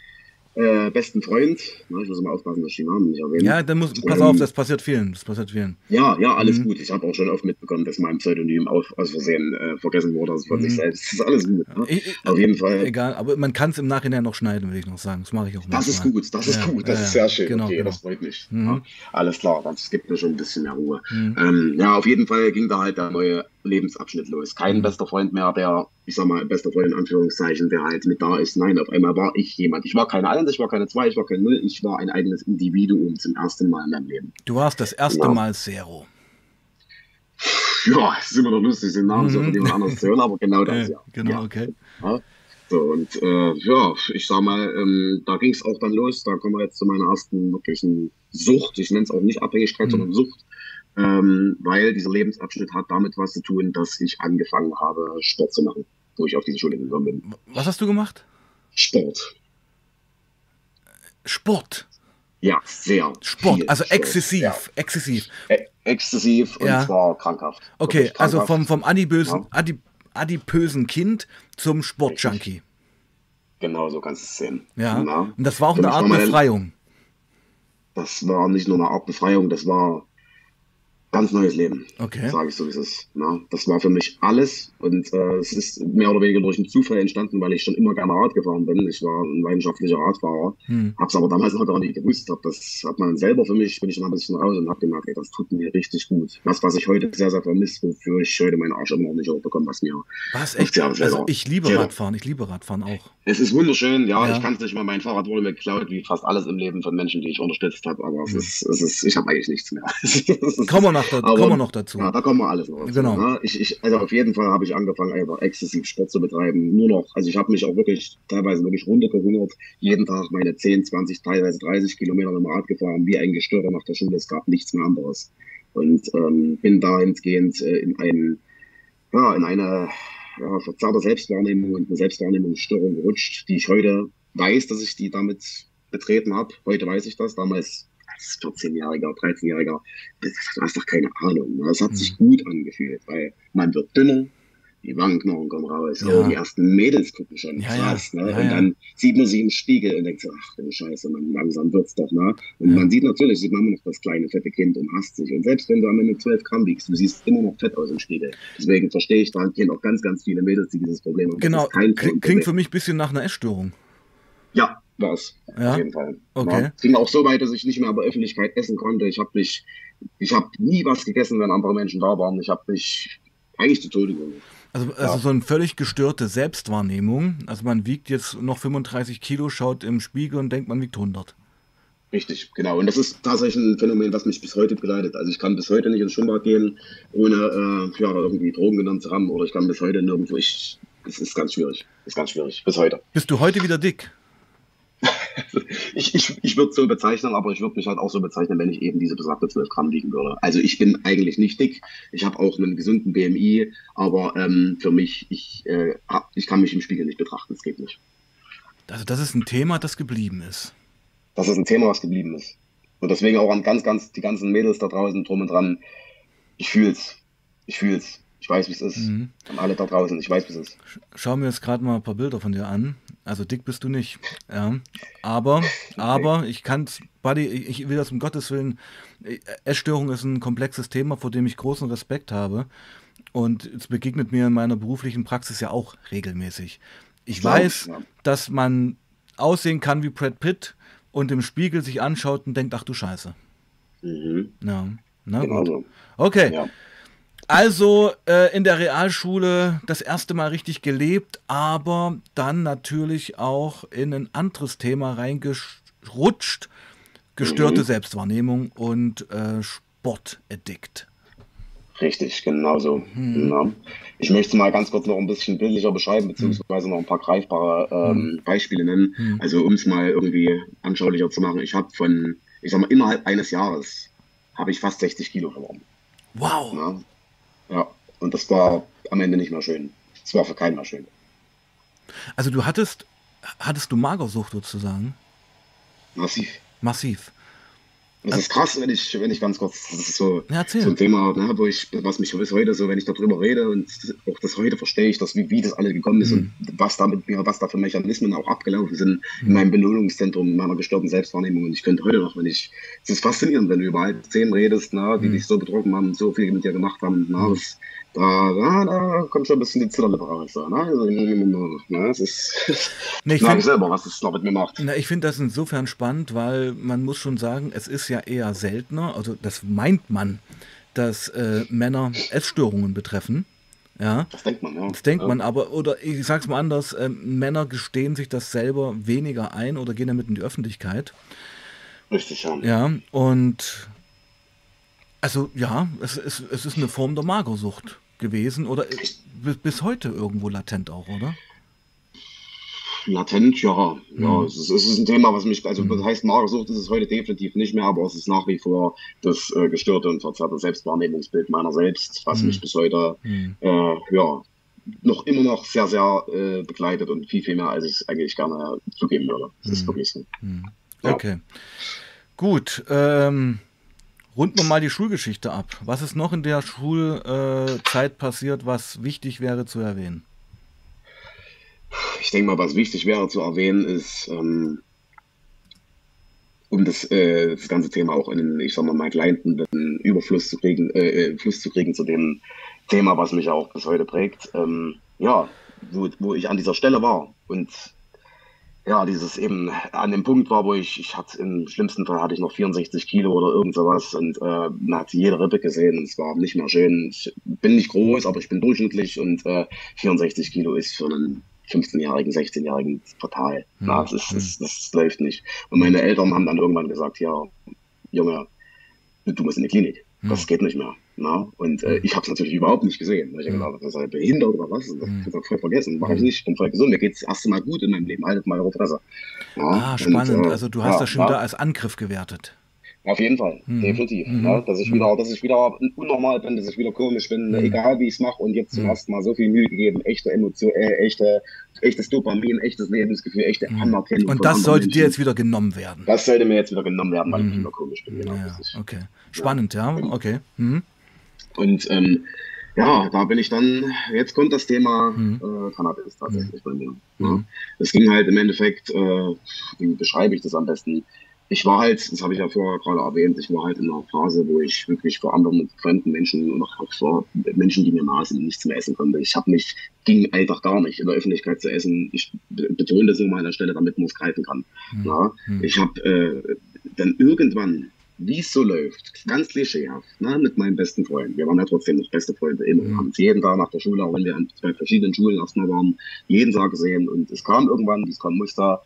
äh, besten Freund, na, ich muss mal aufpassen, dass ich die Namen nicht erwähne. Ja, dann muss, pass ähm, auf, das passiert vielen, das passiert vielen. Ja, ja, alles mhm. gut. Ich habe auch schon oft mitbekommen, dass mein Pseudonym aus, aus Versehen äh, vergessen wurde, also von mhm. sich selbst. Das ist alles gut. Ne? Ich, Auf jeden Fall. Egal, aber man kann es im Nachhinein noch schneiden, will ich noch sagen. Das mache ich auch Das ist gut, das ist ja, gut, das ja, ist sehr schön. Genau, okay, genau. das freut mich. Mhm. Ja, alles klar, das gibt mir schon ein bisschen mehr Ruhe. Mhm. Ähm, ja, auf jeden Fall ging da halt der neue Lebensabschnitt los. Kein bester Freund mehr, der, ich sag mal, bester Freund in Anführungszeichen, der halt mit da ist. Nein, auf einmal war ich jemand. Ich war keine Eins, ich war keine Zwei, ich war kein Null, ich war ein eigenes Individuum zum ersten Mal in meinem Leben. Du warst das erste genau. Mal Zero. Ja, es ist immer noch lustig, den Namen mhm. so von jemand anders zu hören, aber genau das, ja. Genau, ja. okay. Ja. So, und äh, ja, ich sag mal, ähm, da ging es auch dann los. Da kommen wir jetzt zu meiner ersten wirklichen Sucht. Ich nenne es auch nicht Abhängigkeit, mhm. sondern Sucht ähm, weil dieser Lebensabschnitt hat damit was zu tun, dass ich angefangen habe, Sport zu machen, wo ich auf diese Schule gekommen bin. Was hast du gemacht? Sport. Sport? Ja, sehr. Sport, also Sport. exzessiv, ja. exzessiv. E exzessiv und ja. zwar krankhaft. Okay, krankhaft. also vom, vom adipösen, ja. adip adipösen Kind zum Sportjunkie. Genau, so kannst du es sehen. Ja, genau. und das war auch Für eine Art Befreiung. Das war nicht nur eine Art Befreiung, das war ganz neues Leben. Okay. Sage ich so, wie es ist. Na, das war für mich alles und äh, es ist mehr oder weniger durch einen Zufall entstanden, weil ich schon immer gerne Rad gefahren bin. Ich war ein leidenschaftlicher Radfahrer, hm. habe es aber damals noch gar nicht gewusst. Hab das hat man selber für mich, bin ich mal ein bisschen raus und habe gemerkt, ey, das tut mir richtig gut. Das, was ich heute sehr, sehr vermisse, wofür ich heute meinen Arsch immer noch nicht hochbekomme, was mir. Was, echt? Also ich liebe ja. Radfahren, ich liebe Radfahren auch. Es ist wunderschön, ja, ja. ich kann es nicht mehr, mein Fahrrad wurde mir geklaut, wie fast alles im Leben von Menschen, die ich unterstützt habe, aber hm. es ist, es ist, ich habe eigentlich nichts mehr. Kommen wir noch, da, kommen wir noch dazu. Ja, da kommen wir alles noch. Dazu, genau. Ne? Ich, ich, also auf jeden Fall habe ich angefangen, einfach exzessiv Sport zu betreiben. Nur noch, also ich habe mich auch wirklich teilweise wirklich runtergehungert. Jeden Tag meine 10, 20, teilweise 30 Kilometer dem Rad gefahren, wie ein Gestörter nach der Schule. Es gab nichts mehr anderes. Und ähm, bin dahingehend äh, in ein, ja, in eine ja, verzerrte Selbstwahrnehmung und eine Selbstwahrnehmungsstörung gerutscht, die ich heute weiß, dass ich die damit betreten habe. Heute weiß ich das. Damals als 14-Jähriger, 13-Jähriger, du hast doch keine Ahnung. Das hat sich mhm. gut angefühlt, weil man wird dünner, die Wangenknochen kommen raus, ja. oh, die ersten Mädels gucken schon ja, krass, ja. Ne? Ja, und dann sieht man sie im Spiegel und denkt so, ach du Scheiße, man, langsam wird's doch, ne? Und man sieht natürlich, sieht man immer noch das kleine, fette Kind und hasst sich. Und selbst wenn du am Ende 12 Gramm wiegst, du siehst immer noch fett aus im Spiegel. Deswegen verstehe ich da auch ganz, ganz viele Mädels, die dieses Problem haben. Genau, klingt für mich ein bisschen nach einer Essstörung. War es. Ja? Auf jeden Fall. Okay. Ja. Ging auch so weit, dass ich nicht mehr bei Öffentlichkeit essen konnte. Ich habe mich, ich habe nie was gegessen, wenn andere Menschen da waren. Ich habe mich eigentlich zu Tode gemacht. Also, also ja. so eine völlig gestörte Selbstwahrnehmung. Also man wiegt jetzt noch 35 Kilo, schaut im Spiegel und denkt, man wiegt 100. Richtig, genau. Und das ist tatsächlich ein Phänomen, was mich bis heute begleitet. Also ich kann bis heute nicht ins Schwimmbad gehen, ohne äh, ja, irgendwie Drogen genommen zu haben. Oder ich kann bis heute nirgendwo. Ich, es ist ganz schwierig. Ist ganz schwierig. Bis heute. Bist du heute wieder dick? ich ich, ich würde es so bezeichnen, aber ich würde mich halt auch so bezeichnen, wenn ich eben diese besagte 12 Gramm wiegen würde. Also ich bin eigentlich nicht dick. Ich habe auch einen gesunden BMI, aber ähm, für mich, ich, äh, ich kann mich im Spiegel nicht betrachten. Es geht nicht. Also das ist ein Thema, das geblieben ist. Das ist ein Thema, was geblieben ist. Und deswegen auch an ganz, ganz, die ganzen Mädels da draußen drum und dran. Ich fühl's. Ich fühl's. Ich weiß, wie es ist. Mhm. An alle da draußen, ich weiß, wie es ist. Schauen wir jetzt gerade mal ein paar Bilder von dir an. Also dick bist du nicht. Ja. Aber, aber ich kann Buddy, ich will das um Gottes Willen. Essstörung ist ein komplexes Thema, vor dem ich großen Respekt habe. Und es begegnet mir in meiner beruflichen Praxis ja auch regelmäßig. Ich ja, weiß, ja. dass man aussehen kann wie Brad Pitt und im Spiegel sich anschaut und denkt, ach du Scheiße. Mhm. Ja, na genau gut. So. Okay. Ja. Also äh, in der Realschule das erste Mal richtig gelebt, aber dann natürlich auch in ein anderes Thema reingerutscht. Gestörte mhm. Selbstwahrnehmung und äh, Sportaddikt. Richtig, genau so. Mhm. Ja. Ich möchte mal ganz kurz noch ein bisschen bildlicher beschreiben, beziehungsweise noch ein paar greifbare ähm, mhm. Beispiele nennen. Mhm. Also um es mal irgendwie anschaulicher zu machen. Ich habe von, ich sag mal, innerhalb eines Jahres habe ich fast 60 Kilo verloren. Wow. Ja. Ja, und das war am Ende nicht mehr schön. Es war für keinen mehr schön. Also du hattest, hattest du Magersucht sozusagen? Massiv. Massiv. Das ist krass, wenn ich, wenn ich ganz kurz, das ist so, ja, so ein Thema, ne, wo ich, was mich bis heute so, wenn ich darüber rede und auch das heute verstehe ich, dass, wie, wie das alles gekommen ist mhm. und was da mit mir, was da für Mechanismen auch abgelaufen sind mhm. in meinem Belohnungszentrum, in meiner gestörten Selbstwahrnehmung. Und ich könnte heute noch, wenn ich, es ist faszinierend, wenn du über alte Themen redest, na, die mhm. dich so betroffen haben, so viel mit dir gemacht haben, na, mhm. das, da, da, da kommt schon ein bisschen die Zitterlippe raus. Ne? Also, ne, es ist, nee, ich merke selber, was es noch mit mir macht. Na, ich finde das insofern spannend, weil man muss schon sagen, es ist ja eher seltener, also das meint man, dass äh, Männer Essstörungen betreffen. Ja, das denkt man, ja. Das denkt ja. man, aber, oder ich sag's mal anders, äh, Männer gestehen sich das selber weniger ein oder gehen damit in die Öffentlichkeit. Richtig, ja. Ja, und also ja, es, es, es ist eine Form der Magersucht gewesen oder bis heute irgendwo latent auch, oder? Latent, ja. ja mhm. es, ist, es, ist, ein Thema, was mich, also mhm. das heißt, Magersucht ist es heute definitiv nicht mehr, aber es ist nach wie vor das äh, gestörte und verzerrte Selbstwahrnehmungsbild meiner selbst, was mhm. mich bis heute, mhm. äh, ja, noch immer noch sehr, sehr äh, begleitet und viel, viel mehr, als ich es eigentlich gerne zugeben würde. Das ist mhm. wirklich so. Mhm. Ja. Okay. Gut, ähm, runden wir mal die Schulgeschichte ab. Was ist noch in der Schulzeit passiert, was wichtig wäre zu erwähnen? Ich denke mal, was wichtig wäre zu erwähnen, ist, ähm, um das, äh, das ganze Thema auch in ich sag mal, kleinen Überfluss zu kriegen, äh, äh, Fluss zu kriegen zu dem Thema, was mich auch bis heute prägt. Ähm, ja, wo, wo ich an dieser Stelle war und ja, dieses eben an dem Punkt war, wo ich, ich hatte im schlimmsten Fall hatte ich noch 64 Kilo oder irgend sowas und äh, man hat jede Rippe gesehen und es war nicht mehr schön. Ich bin nicht groß, aber ich bin durchschnittlich und äh, 64 Kilo ist für einen 15-Jährigen, 16-Jährigen fatal. Mhm. Na, das, ist, das, das läuft nicht. Und meine Eltern haben dann irgendwann gesagt, ja, Junge, du musst in die Klinik. Das hm. geht nicht mehr. Na? Und äh, hm. ich habe es natürlich überhaupt nicht gesehen. Ich habe gedacht, das sei behindert oder was? Das mhm. voll vergessen. War ich nicht. Ich bin voll gesund. Mir geht es das erste Mal gut in meinem Leben. Haltet mal eure Fresse. Ah, spannend. Und, äh, also du hast ja, das schon wieder als Angriff gewertet. Auf jeden Fall, mhm. definitiv. Mhm. Ja, dass ich mhm. wieder, dass ich wieder unnormal bin, dass ich wieder komisch bin, mhm. egal wie ich es mache und jetzt zum mhm. ersten Mal so viel Mühe gegeben, echte Emotion, äh, echte, echtes Dopamin, echtes Lebensgefühl, echte mhm. Anerkennung. Und das sollte Menschen. dir jetzt wieder genommen werden. Das sollte mir jetzt wieder genommen werden, weil ich wieder komisch bin. Genau, ja, okay. Spannend, ja, ja. okay. Und ähm, ja, da bin ich dann, jetzt kommt das Thema äh, Cannabis tatsächlich bei mir. Ja. Es ging halt im Endeffekt, äh, wie beschreibe ich das am besten? Ich war halt, das habe ich ja vorher gerade erwähnt, ich war halt in einer Phase, wo ich wirklich vor anderen fremden Menschen und auch vor Menschen, die mir nahe sind, nichts mehr essen konnte. Ich habe mich, ging einfach gar nicht in der Öffentlichkeit zu essen. Ich betone das immer an der Stelle, damit man es greifen kann. Mhm. Ja, hm. ich habe äh, dann irgendwann, wie es so läuft, ganz klischeehaft, ne, mit meinem besten Freund. Wir waren ja trotzdem noch beste Freunde immer. Mhm. haben uns jeden Tag nach der Schule, auch wenn wir an zwei verschiedenen Schulen erstmal waren, jeden Tag gesehen. Und es kam irgendwann, es kommen musste,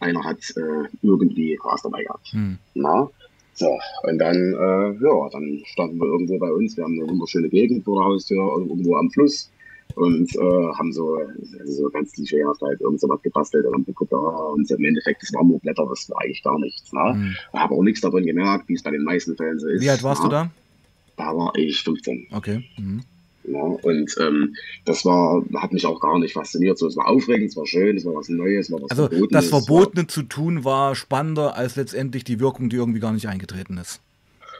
einer hat äh, irgendwie Gras dabei gehabt. Hm. Na? So, und dann, äh, ja, dann standen wir irgendwo bei uns. Wir haben eine wunderschöne Gegend vor der Haustür, irgendwo am Fluss und äh, haben so, so ganz klischeehaft halt irgend so was gebastelt und haben geguckt, oh, und im Endeffekt, das waren nur Blätter, das war eigentlich gar nichts. Ne? Mhm. Habe auch nichts davon gemerkt, wie es bei den meisten Fällen so ist. Wie alt warst na? du da? Da war ich 15. Okay. Mhm. Ja, und ähm, das war, hat mich auch gar nicht fasziniert. So, es war aufregend, es war schön, es war was Neues, war was Also Verbotenes, das Verbotene zu tun war spannender als letztendlich die Wirkung, die irgendwie gar nicht eingetreten ist.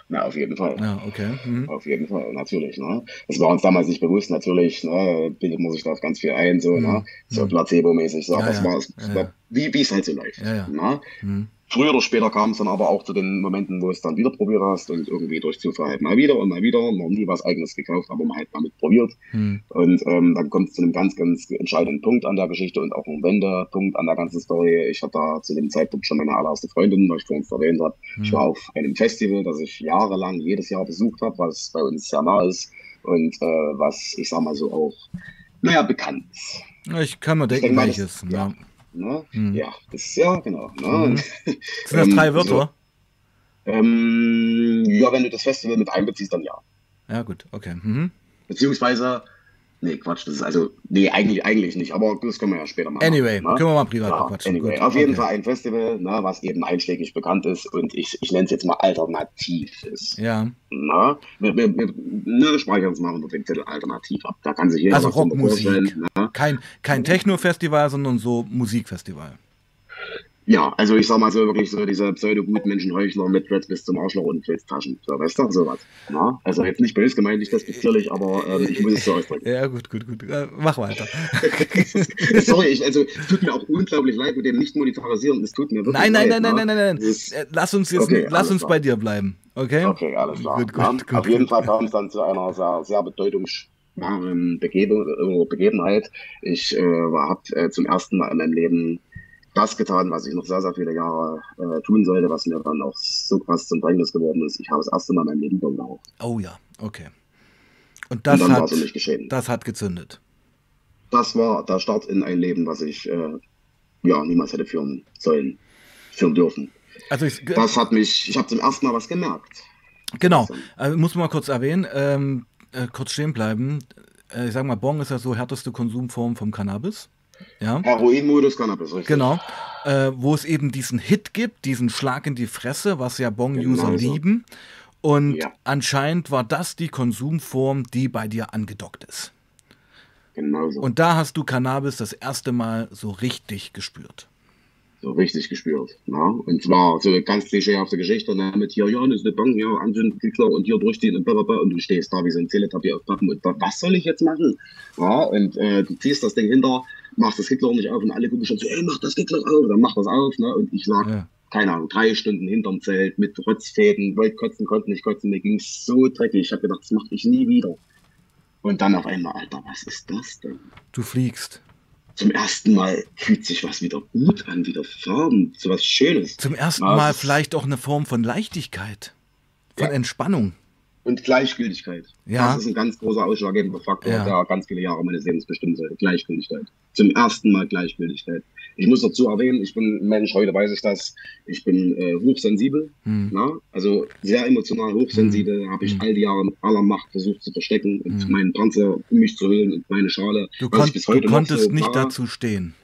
Na, auf jeden Fall. Ja, okay. Mhm. Auf jeden Fall, natürlich. Ne? Das war uns damals nicht bewusst, natürlich, ne? bildet man sich da ganz viel ein, so, ne? mhm. ne? so placebo-mäßig. So. Ja, das ja. war, ja, war wie es halt so läuft. Ja, ja. Ne? Mhm. Früher oder später kam es dann aber auch zu den Momenten, wo es dann wieder probiert hast und irgendwie durch Zufall halt mal wieder und mal wieder. Man nie was eigenes gekauft, aber man halt damit probiert. Hm. Und ähm, dann kommt es zu einem ganz, ganz entscheidenden Punkt an der Geschichte und auch ein Wendepunkt an der ganzen Story. Ich hatte da zu dem Zeitpunkt schon meine allererste Freundin, was ich vorhin erwähnt habe. Hm. Ich war auf einem Festival, das ich jahrelang jedes Jahr besucht habe, was bei uns sehr nah ist und äh, was, ich sag mal so, auch, naja, bekannt ist. Ich kann mir denken, welches. Ja. ja. Ne? Hm. Ja, das ist ja, genau. Ne? Mhm. Sind das drei ähm, Wörter? So, ähm, ja, wenn du das Festival mit einbeziehst, dann ja. Ja, gut, okay. Mhm. Beziehungsweise Nee, Quatsch, das ist also, nee, eigentlich, eigentlich nicht, aber das können wir ja später machen. Anyway, ne? können wir mal privat ja, quatschen. Anyway, Gut. auf jeden okay. Fall ein Festival, ne, was eben einschlägig bekannt ist und ich, ich nenne es jetzt mal alternativ ist. Ja. Na, wir, wir, wir ne, speichern es mal unter dem Titel alternativ ab. Da kann sich jeder also Rockmusik. Ne? Kein, kein Techno-Festival, sondern so Musikfestival. Ja, also ich sag mal so wirklich so diese Pseudo-Gut-Menschenheuchler mit Dreads bis zum Arschloch und Filztaschen. So, weißt du, sowas. Ja? Also jetzt nicht böse gemeint, nicht despektierlich, aber ähm, ich muss es so ausdrücken. Ja, gut, gut, gut. Äh, mach weiter. Sorry, ich, also es tut mir auch unglaublich leid mit dem nicht monetarisieren. Es tut mir wirklich nein, nein, leid. Nein, nein, nein, nein, nein, nein. Lass uns jetzt, okay, lass uns klar. bei dir bleiben. Okay? Okay, alles klar. Gut, gut, ja, gut, auf jeden Fall kam es dann zu einer sehr, sehr bedeutungsschweren Begeben, Begebenheit. Ich äh, habe äh, zum ersten Mal in meinem Leben das getan, was ich noch sehr, sehr viele Jahre äh, tun sollte, was mir dann auch so krass zum Verhängnis geworden ist. Ich habe das erste Mal mein Leben geraucht. Oh ja, okay. Und das, Und hat, das hat gezündet. Das war der Start in ein Leben, was ich äh, ja niemals hätte führen sollen, führen dürfen. Also ich, das hat mich, ich habe zum ersten Mal was gemerkt. Genau, also, muss man mal kurz erwähnen, ähm, äh, kurz stehen bleiben. Äh, ich sag mal, Bong ist ja so härteste Konsumform vom Cannabis. Ja. Heroin-Modus Cannabis, richtig. Genau. Äh, wo es eben diesen Hit gibt, diesen Schlag in die Fresse, was ja Bong-User genau so. lieben. Und ja. anscheinend war das die Konsumform, die bei dir angedockt ist. Genau so. Und da hast du Cannabis das erste Mal so richtig gespürt so richtig gespürt. Ja? Und zwar so eine ganz klischeehafte Geschichte ne? mit hier, ja, das ist eine Bank, ja, anzünden, Küchler und hier durchziehen und blablabla und du stehst da wie so ein Teletubby auf Pappen und was soll ich jetzt machen? Ja, und äh, du ziehst das Ding hinter, machst das Hitler nicht auf und alle gucken schon so, ey, mach das Hitler auf, dann mach das auf, ne? Und ich lag, ja. keine Ahnung, drei Stunden hinterm Zelt mit Rotzfäden, wollte kotzen, konnte nicht kotzen, mir ging's so dreckig, ich habe gedacht, das mache ich nie wieder. Und dann auf einmal, Alter, was ist das denn? Du fliegst zum ersten Mal fühlt sich was wieder gut an, wieder Farben, so was Schönes. Zum ersten Mal vielleicht auch eine Form von Leichtigkeit, von ja. Entspannung. Und Gleichgültigkeit. Ja. Das ist ein ganz großer ausschlaggebender Faktor, ja. der ganz viele Jahre meines Lebens bestimmen sollte. Gleichgültigkeit. Zum ersten Mal Gleichgültigkeit. Ich muss dazu erwähnen, ich bin ein Mensch, heute weiß ich das, ich bin äh, hochsensibel, hm. na? also sehr emotional hochsensibel, hm. habe ich hm. all die Jahre mit aller Macht versucht zu verstecken und hm. meinen Panzer um mich zu hüllen und meine Schale. Du, kon du konntest so nicht war. dazu stehen.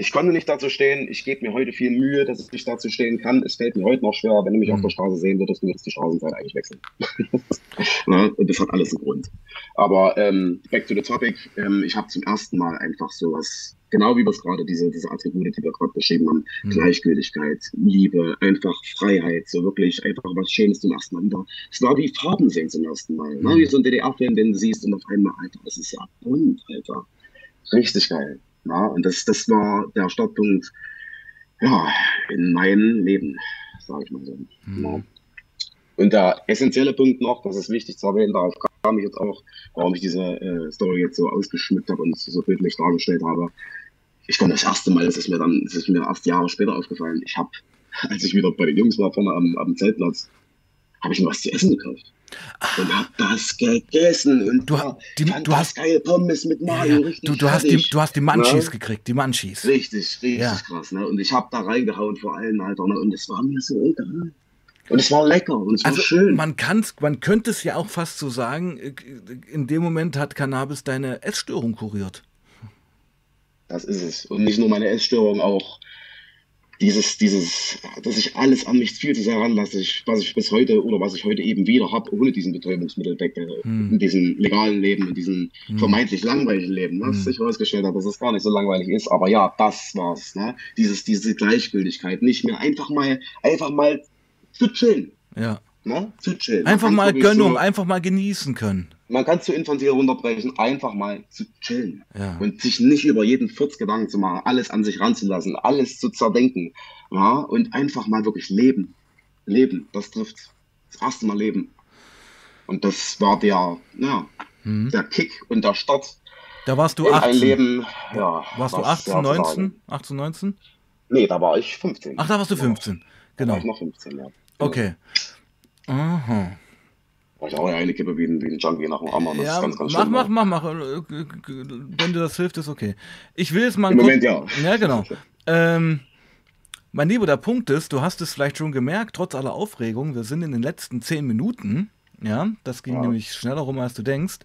Ich konnte nicht dazu stehen. Ich gebe mir heute viel Mühe, dass ich dazu stehen kann. Es fällt mir heute noch schwer. Wenn du mich mhm. auf der Straße sehen würdest, würdest du die Straßenzeit eigentlich wechseln. Na, und das hat alles einen Grund. Aber ähm, back to the topic. Ähm, ich habe zum ersten Mal einfach sowas, genau wie wir es gerade, diese, diese Attribute, die wir gerade beschrieben haben, mhm. Gleichgültigkeit, Liebe, einfach Freiheit, so wirklich einfach was Schönes zum ersten Mal wieder. Es war wie Farben sehen zum ersten Mal. Mhm. Ne? Wie so ein DDR-Film, den du siehst und auf einmal, Alter, das ist ja bunt, Alter. Richtig geil. Ja, und das, das war der Startpunkt ja, in meinem Leben, sage ich mal so. Mhm. Ja. Und der essentielle Punkt noch, das ist wichtig zu erwähnen, darauf kam ich jetzt auch, warum ich diese äh, Story jetzt so ausgeschmückt habe und so bildlich dargestellt habe. Ich fand das erste Mal, das ist mir dann, das ist mir erst Jahre später aufgefallen. Ich habe, als ich wieder bei den Jungs war, vorne am, am Zeltplatz, habe ich mir was zu essen gekauft. Und hab das gegessen und du, die, du hast geil Pommes mit Mayo, ja, du, du hast die, du hast die Munchies ja? gekriegt, die Munchies. Richtig, richtig ja. krass, ne? Und ich hab da reingehauen vor allem, Alter, ne? Und es war mir so egal. Und es war lecker und es war also schön. Man, kann's, man könnte es ja auch fast so sagen, äh, in dem Moment hat Cannabis deine Essstörung kuriert. Das ist es. Und nicht nur meine Essstörung, auch dieses, dieses, dass ich alles an mich viel zu sehr ranlasse, ich, was ich bis heute oder was ich heute eben wieder habe, ohne diesen Betäubungsmittel decke, hm. in diesem legalen Leben, in diesem hm. vermeintlich langweiligen Leben, was hm. sich herausgestellt hat, dass es gar nicht so langweilig ist. Aber ja, das war's, ne? Dieses, diese Gleichgültigkeit, nicht mehr einfach mal, einfach mal zu chillen. Ja. Ne? Zu chillen. Einfach mal Gönnung, so, einfach mal genießen können man kann es zu infantil runterbrechen, einfach mal zu chillen ja. und sich nicht über jeden Furz Gedanken zu machen, alles an sich ranzulassen, alles zu zerdenken ja, und einfach mal wirklich leben. Leben, das trifft das erste Mal leben. Und das war der, ja, mhm. der Kick und der Start. Da warst du 18. Ein Leben, ja. Warst du 18, 19? 18, 19? Nee, da war ich 15. Ach, da warst du 15. Genau. Da war ich noch 15, ja. Okay. Aha. Ich auch eine Kippe wie ein, wie ein Junkie nach dem Arm. Das ja, ist ganz, ganz mach, schlimm, mach, mach, mach, mach. Wenn dir das hilft, ist okay. Ich will jetzt mal. Im Moment ja. Ja, genau. Ähm, mein Lieber, der Punkt ist, du hast es vielleicht schon gemerkt, trotz aller Aufregung, wir sind in den letzten zehn Minuten. Ja, das ging ja. nämlich schneller rum, als du denkst.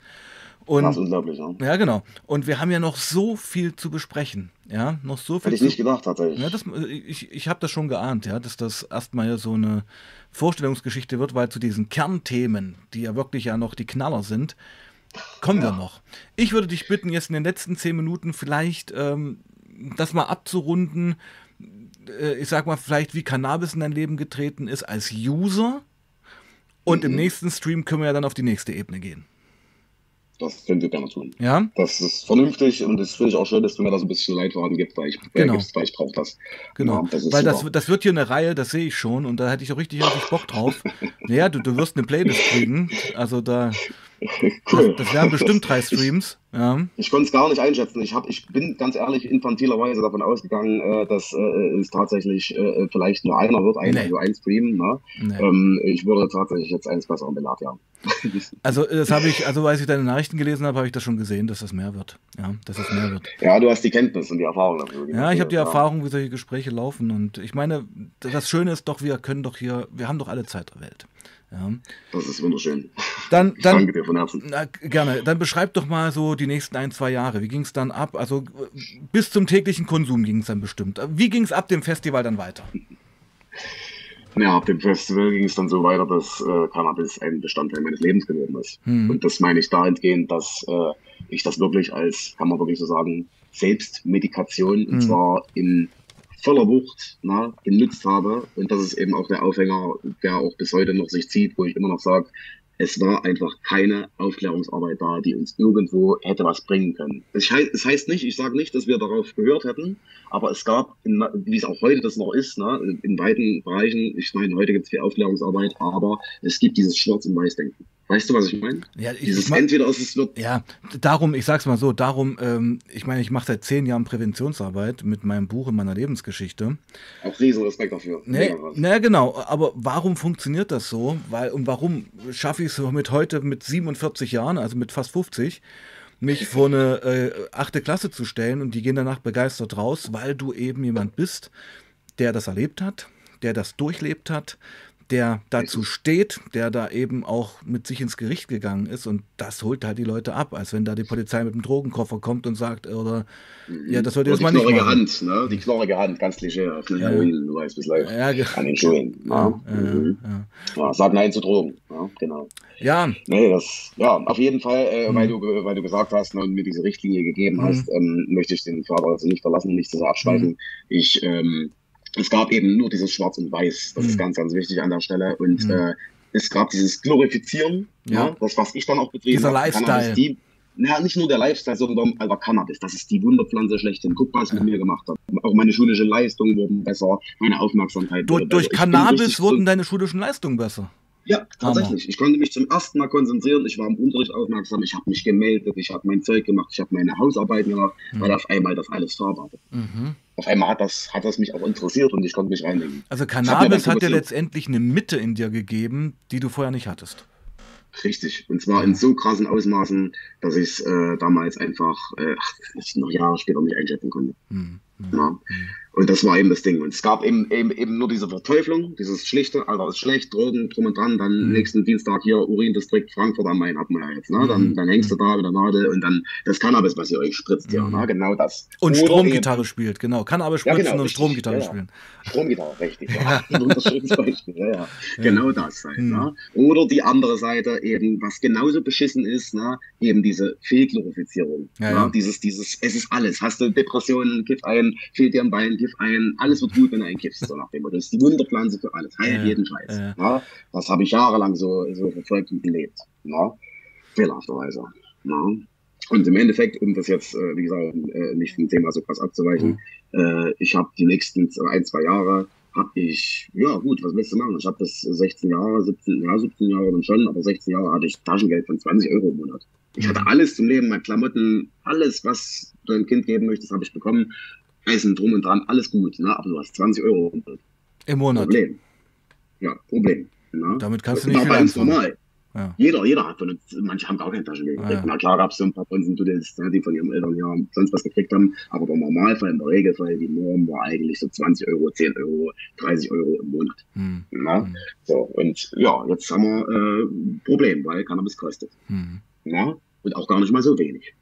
Und, das ist unglaublich, ja. Ja, genau. Und wir haben ja noch so viel zu besprechen. Ja, noch so viel. Hätte ich nicht gedacht, tatsächlich. Ja, das, ich ich habe das schon geahnt, ja, dass das erstmal so eine Vorstellungsgeschichte wird, weil zu diesen Kernthemen, die ja wirklich ja noch die Knaller sind, kommen ja. wir noch. Ich würde dich bitten, jetzt in den letzten zehn Minuten vielleicht ähm, das mal abzurunden. äh, ich sag mal, vielleicht wie Cannabis in dein Leben getreten ist als User. Und mhm. im nächsten Stream können wir ja dann auf die nächste Ebene gehen. Das könnt ihr gerne tun. Ja. Das ist vernünftig und das finde ich auch schön, dass du mir da so ein bisschen Leitfaden gibst, weil ich, genau. äh, ich brauche das. Genau. Ja, das weil das, das, wird hier eine Reihe, das sehe ich schon und da hätte ich auch richtig, richtig Bock drauf. naja, du, du wirst eine Playlist kriegen. Also da. Cool. Das, das wären bestimmt drei Streams. Ja. Ich konnte es gar nicht einschätzen. Ich, hab, ich bin ganz ehrlich infantilerweise davon ausgegangen, äh, dass äh, es tatsächlich äh, vielleicht nur einer wird, ein, nee. also ein Stream. Ne? Nee. Ähm, ich würde tatsächlich jetzt eins besser belat, ja. Also das habe ich, also als ich deine Nachrichten gelesen habe, habe ich das schon gesehen, dass das mehr wird. Ja, dass es mehr wird. Ja, du hast die Kenntnis und die Erfahrung dafür. Ja, ich habe die Erfahrung, wie solche Gespräche laufen. Und ich meine, das Schöne ist doch, wir können doch hier, wir haben doch alle Zeit der Welt. Ja. Das ist wunderschön. Dann, dann, danke dir von Herzen. Na, gerne. Dann beschreib doch mal so die nächsten ein, zwei Jahre. Wie ging es dann ab? Also bis zum täglichen Konsum ging es dann bestimmt. Wie ging es ab dem Festival dann weiter? Ja, ab dem Festival ging es dann so weiter, dass äh, Cannabis ein Bestandteil meines Lebens geworden ist. Hm. Und das meine ich dahingehend, dass äh, ich das wirklich als, kann man wirklich so sagen, Selbstmedikation, hm. und zwar in voller Wucht na, genutzt habe. Und das ist eben auch der Aufhänger, der auch bis heute noch sich zieht, wo ich immer noch sage, es war einfach keine Aufklärungsarbeit da, die uns irgendwo hätte was bringen können. Es heißt nicht, ich sage nicht, dass wir darauf gehört hätten, aber es gab, in, wie es auch heute das noch ist, ne, in weiten Bereichen, ich meine, heute gibt es viel Aufklärungsarbeit, aber es gibt dieses Schwarz- und Weiß-Denken. Weißt du, was ich meine? Ja, ich, Dieses ich mein, entweder ist es wird. Ja, darum, ich sag's mal so, darum, ähm, ich meine, ich mache seit zehn Jahren Präventionsarbeit mit meinem Buch in meiner Lebensgeschichte. Auch riesen Respekt dafür. Ne, ne, genau, aber warum funktioniert das so? Weil, und warum schaffe ich es mit heute mit 47 Jahren, also mit fast 50, mich vor eine äh, achte Klasse zu stellen und die gehen danach begeistert raus, weil du eben jemand bist, der das erlebt hat, der das durchlebt hat, der dazu steht, der da eben auch mit sich ins Gericht gegangen ist und das holt halt die Leute ab, als wenn da die Polizei mit dem Drogenkoffer kommt und sagt, oder ja, das sollte jetzt mal nicht machen. Hand, ne? Die knorrige Hand, ganz klischeehaft, ne? ja. Heroin, du weißt, bis live ja, an den Schulen. Ja, ja, mhm. ja. Sag Nein zu Drogen, ja, genau. Ja. Nee, das, ja, auf jeden Fall, äh, mhm. weil, du, weil du gesagt hast ne, und mir diese Richtlinie gegeben mhm. hast, ähm, möchte ich den Vater also nicht verlassen, nicht zu so abschweifen. Mhm. Ich, ähm, es gab eben nur dieses Schwarz und Weiß. Das mhm. ist ganz, ganz wichtig an der Stelle. Und mhm. äh, es gab dieses Glorifizieren, ja. ja. das, was ich dann auch betrieben Dieser habe. Lifestyle. Die, naja, nicht nur der Lifestyle, sondern aber Cannabis. Das ist die Wunderpflanze schlechthin. Guck, was ja. mit mir gemacht hat. Auch meine schulische Leistungen wurden besser, meine Aufmerksamkeit Durch, durch Cannabis wurden deine schulischen Leistungen besser. Ja, tatsächlich. Hammer. Ich konnte mich zum ersten Mal konzentrieren. Ich war im Unterricht aufmerksam. Ich habe mich gemeldet. Ich habe mein Zeug gemacht. Ich habe meine Hausarbeiten gemacht, mhm. weil auf einmal das alles da war. Mhm. Auf einmal hat das, hat das mich auch interessiert und ich konnte mich reinlegen. Also Cannabis hat dir letztendlich eine Mitte in dir gegeben, die du vorher nicht hattest. Richtig. Und zwar in so krassen Ausmaßen, dass ich es äh, damals einfach äh, ach, noch Jahre später nicht einschätzen konnte. Mhm. Ja. Mhm. Und das war eben das Ding. Und es gab eben, eben, eben nur diese Verteuflung, dieses schlichte, Alter, ist schlecht, Drogen, drum und dran, dann mhm. nächsten Dienstag hier Urindistrikt Frankfurt am Main hat man ja jetzt, ne? Dann, mhm. dann hängst du da mit der Nadel und dann das Cannabis, was ihr euch spritzt, ja, ne? genau das. Und Oder Stromgitarre eben, spielt, genau. Cannabis spritzen ja, genau, und Stromgitarre ja, spielen. Stromgitarre, richtig, ja. Ja, ja. Genau das halt, mhm. ne? Oder die andere Seite eben, was genauso beschissen ist, ne? Eben diese Fehlglorifizierung. Ne? Dieses, dieses, es ist alles. Hast du Depressionen, Kiff ein, fehlt dir ein Bein, kiff ein, alles wird gut, wenn du einkiffst, so nach dem Motto. Das ist die Wunderpflanze für alles, heilt ja, jeden Scheiß. Ja. Ja, das habe ich jahrelang so, so verfolgt und gelebt. Ja, fehlerhafterweise. Ja. Und im Endeffekt, um das jetzt, äh, wie gesagt, äh, nicht vom Thema so krass abzuweichen, mhm. äh, ich habe die nächsten ein, zwei Jahre, habe ich, ja gut, was willst du machen? Ich habe das 16 Jahre, 17, ja, 17 Jahre dann schon, aber 16 Jahre hatte ich Taschengeld von 20 Euro im Monat. Ich hatte mhm. alles zum Leben, meine Klamotten, alles, was du einem Kind geben möchtest, habe ich bekommen. Essen drum und dran, alles gut, ne? aber du hast 20 Euro im Monat. Problem. Ja, Problem. Ne? Damit kannst du nicht viel anfangen. normal. Ja. Jeder, jeder hat von uns, manche haben gar keine Taschengeld gekriegt. Ah, ja. Na klar gab es so ein paar Bonzen, ne, die von ihren Eltern ja sonst was gekriegt haben, aber der Normalfall, im Regelfall, die Norm war eigentlich so 20 Euro, 10 Euro, 30 Euro im Monat. Hm. Na? Hm. So, und ja, jetzt haben wir äh, ein Problem, weil Cannabis kostet. Hm. Na? Und auch gar nicht mal so wenig.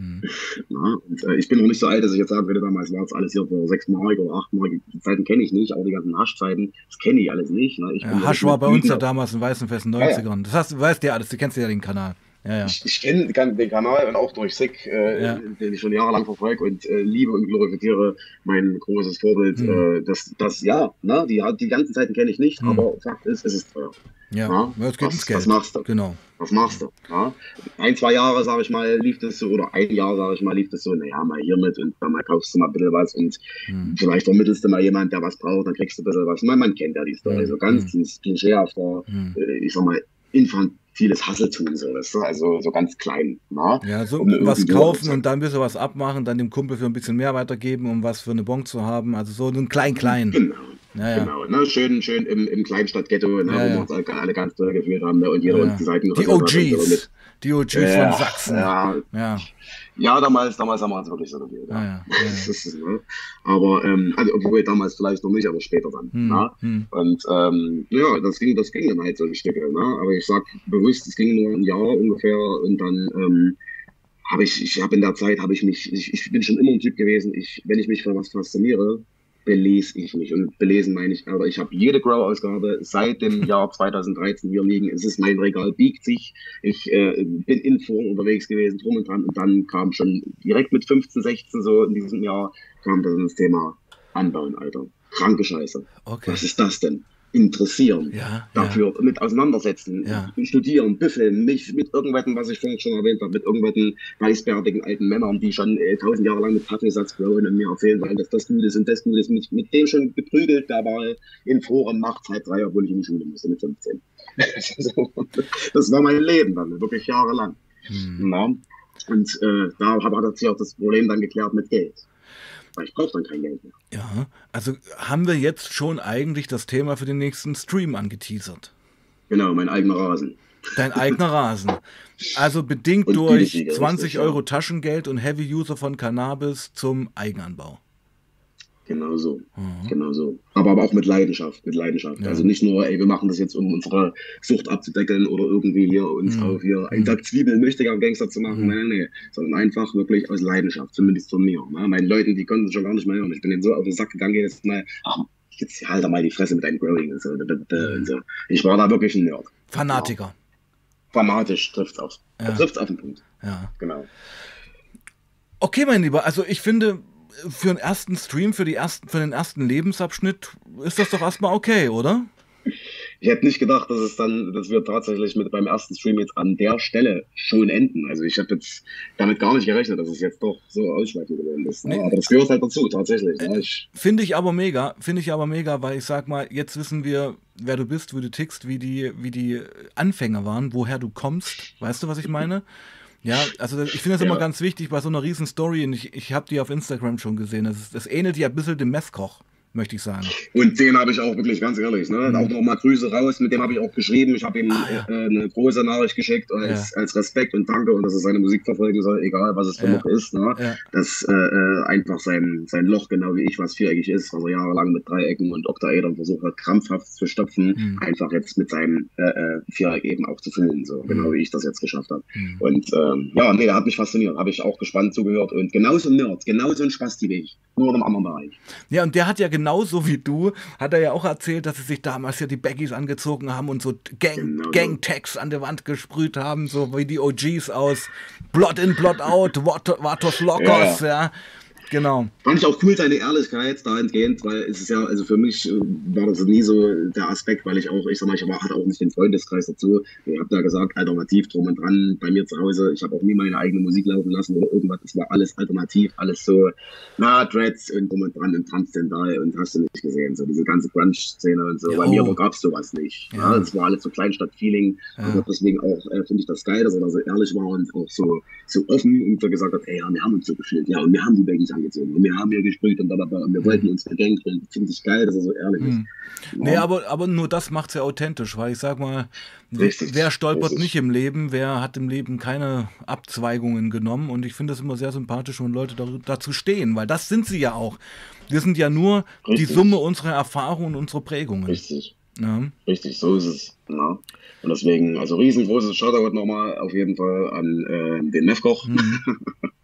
Mhm. Ja, und, äh, ich bin noch nicht so alt, dass ich jetzt sagen würde, damals war es alles hier vor sechs Mark oder acht Mark. Die Zeiten kenne ich nicht, auch die ganzen Haschzeiten, das kenne ich alles nicht. Ne? Ich ja, Hasch war bei uns ja damals in weißen festen 90ern. Ja, das heißt, du weißt ja alles, du kennst ja den Kanal. Ja, ja. Ich, ich kenne den Kanal und auch durch Sick, äh, ja. den ich schon jahrelang verfolge und äh, liebe und glorifiziere mein großes Vorbild. Mhm. Äh, das, das, ja, ne, die, die ganzen Zeiten kenne ich nicht, mhm. aber Fakt ist, es ist teuer. Ja, ja das geht was, ins Geld. Was machst du? Genau. Was machst du? Ja? Ein, zwei Jahre, sage ich mal, lief das so, oder ein Jahr, sage ich mal, lief das so, naja, mal hier mit und dann mal kaufst du mal ein bisschen was und hm. vielleicht vermittelst du mal jemand, der was braucht, dann kriegst du ein bisschen was. Man, man kennt ja die Story, hm. so ganz hm. klischeehafter, hm. Äh, ich sag mal, infantiles Hasseltun, so, weißt du? also so ganz klein. Na? Ja, so um was kaufen und dann ein bisschen was abmachen, dann dem Kumpel für ein bisschen mehr weitergeben, um was für eine Bon zu haben, also so ein klein-klein. Genau. Ja, ja. Genau, ne? schön, schön im, im Kleinstadtghetto, ne? Ja, wo wir uns alle ganz toll gefühlt haben ne? und jeder uns die Seiten Die OGs, die OGs von Sachsen. Ja, ja. damals, damals haben wir uns wirklich so gefühlt. Ist, ne? Aber, ähm, also, obwohl damals vielleicht noch nicht, aber später dann. Hm, ne? hm. Und ähm, ja, das ging, das ging dann halt so ein Stück. Ne? Aber ich sag bewusst, es ging nur ein Jahr ungefähr und dann ähm, habe ich, ich habe in der Zeit, habe ich mich, ich, ich bin schon immer ein Typ gewesen, ich, wenn ich mich für was fasziniere, belese ich mich. Und belesen meine ich, aber ich habe jede Grow-Ausgabe seit dem Jahr 2013 hier liegen. Es ist mein Regal, biegt sich. Ich äh, bin in Foren unterwegs gewesen, drum und dran. Und dann kam schon direkt mit 15, 16 so in diesem Jahr, kam dann das Thema Anbauen, Alter. Kranke Scheiße. Okay. Was ist das denn? Interessieren, ja, dafür ja. mit auseinandersetzen, ja. studieren, büffeln, nicht mit irgendwelchen, was ich vorhin schon erwähnt habe, mit irgendwelchen weißbärtigen alten Männern, die schon äh, tausend Jahre lang mit Kaffeesatz blauen und mir erzählen wollen, dass das gut ist und das gut ist. Mit, mit dem schon geprügelt dabei in Foren nachts halb drei, obwohl ich in die Schule musste mit 15. das war mein Leben dann, wirklich jahrelang. Hm. Und äh, da hat sich auch das Problem dann geklärt mit Geld weil ich brauche dann kein Geld mehr. Ja, also haben wir jetzt schon eigentlich das Thema für den nächsten Stream angeteasert. Genau, mein eigener Rasen. Dein eigener Rasen. Also bedingt durch 20 Euro Taschengeld und Heavy User von Cannabis zum Eigenanbau. Genau so. Mhm. Genau so. Aber, aber auch mit Leidenschaft, mit Leidenschaft. Ja. Also nicht nur, ey, wir machen das jetzt, um unsere Sucht abzudeckeln oder irgendwie hier uns mhm. auf hier einen Tag Zwiebeln möchte am Gangster zu machen. Mhm. Nein, nein, sondern einfach wirklich aus Leidenschaft, zumindest von mir. Ne? Meinen Leuten, die konnten es schon gar nicht mehr hören. Ich bin denen so auf den Sack gegangen jedes Mal. Ach, jetzt halt mal die Fresse mit deinem Growing und so. Und so. Ich war da wirklich ein Nerd. Fanatiker. Ja. Fanatisch trifft es auf. Ja. Trifft auf den Punkt. Ja. Genau. Okay, mein Lieber, also ich finde, für den ersten Stream, für, die ersten, für den ersten Lebensabschnitt ist das doch erstmal okay, oder? Ich hätte nicht gedacht, dass es dann, dass wir tatsächlich mit beim ersten Stream jetzt an der Stelle schon enden. Also ich habe jetzt damit gar nicht gerechnet, dass es jetzt doch so ausschweifend geworden ist. Nee. Aber das gehört halt dazu, tatsächlich. Äh, finde ich aber mega, finde ich aber mega, weil ich sag mal, jetzt wissen wir, wer du bist, wie du tickst, wie die, wie die Anfänger waren, woher du kommst. Weißt du, was ich meine? Ja, also ich finde das ja. immer ganz wichtig bei so einer riesen Story. Und ich, ich habe die auf Instagram schon gesehen. Das, das ähnelt ja ein bisschen dem Messkoch möchte ich sagen. Und den habe ich auch wirklich ganz ehrlich, ne? Mhm. auch nochmal Grüße raus, mit dem habe ich auch geschrieben. Ich habe ihm ah, ja. äh, eine große Nachricht geschickt als, ja. als Respekt und Danke und dass er seine Musik verfolgen soll, egal was es für ja. noch ist. Ne? Dass äh, äh, einfach sein, sein Loch, genau wie ich, was viereckig ist, was er jahrelang mit Dreiecken und Oktaedern versucht hat, krampfhaft zu stopfen, mhm. einfach jetzt mit seinem äh, äh, Viereck eben auch zu füllen, so mhm. genau wie ich das jetzt geschafft habe. Mhm. Und ähm, ja, nee, der hat mich fasziniert, habe ich auch gespannt zugehört und genauso Nerd, genauso ein Spasti wie ich, nur in einem anderen Bereich. Ja, und der hat ja genau genauso wie du, hat er ja auch erzählt, dass sie sich damals ja die Baggies angezogen haben und so Gang, genau. Gang-Tags an der Wand gesprüht haben, so wie die OGs aus Blood in, Blood out, Vatos Locos, ja. ja. Genau. Fand ich auch cool, seine Ehrlichkeit dahingehend, weil es ist ja, also für mich äh, war das nie so der Aspekt, weil ich auch, ich sag mal, ich hatte auch nicht den Freundeskreis dazu. Ich habe da gesagt, alternativ drum und dran bei mir zu Hause. Ich habe auch nie meine eigene Musik laufen lassen oder irgendwas. Es war alles alternativ, alles so, na, Dreads und drum und dran und Transzendental und hast du nicht gesehen. So diese ganze Grunge-Szene und so. Jo. Bei mir gab es sowas nicht. Ja. Es war alles so Kleinstadt-Feeling. Ja. Deswegen auch äh, finde ich das geil, dass er da so ehrlich war und auch so, so offen und so gesagt hat, ey, ja, wir haben uns so gefühlt. Ja, und wir haben die Baggies angezogen. Und wir haben hier gesprüht und blablabla. Und wir wollten uns bedenken. Finde ich geil, dass er so ehrlich ist. Hm. Nee, aber, aber nur das macht es ja authentisch, weil ich sag mal, Richtig. wer stolpert Richtig. nicht im Leben, wer hat im Leben keine Abzweigungen genommen. Und ich finde es immer sehr sympathisch, wenn Leute dazu stehen, weil das sind sie ja auch. Wir sind ja nur Richtig. die Summe unserer Erfahrungen und unserer Prägungen. Richtig. Ja. Richtig, so ist es. Ja. Und deswegen, also riesengroßes Shoutout nochmal auf jeden Fall an äh, den Nefkoch. Mhm.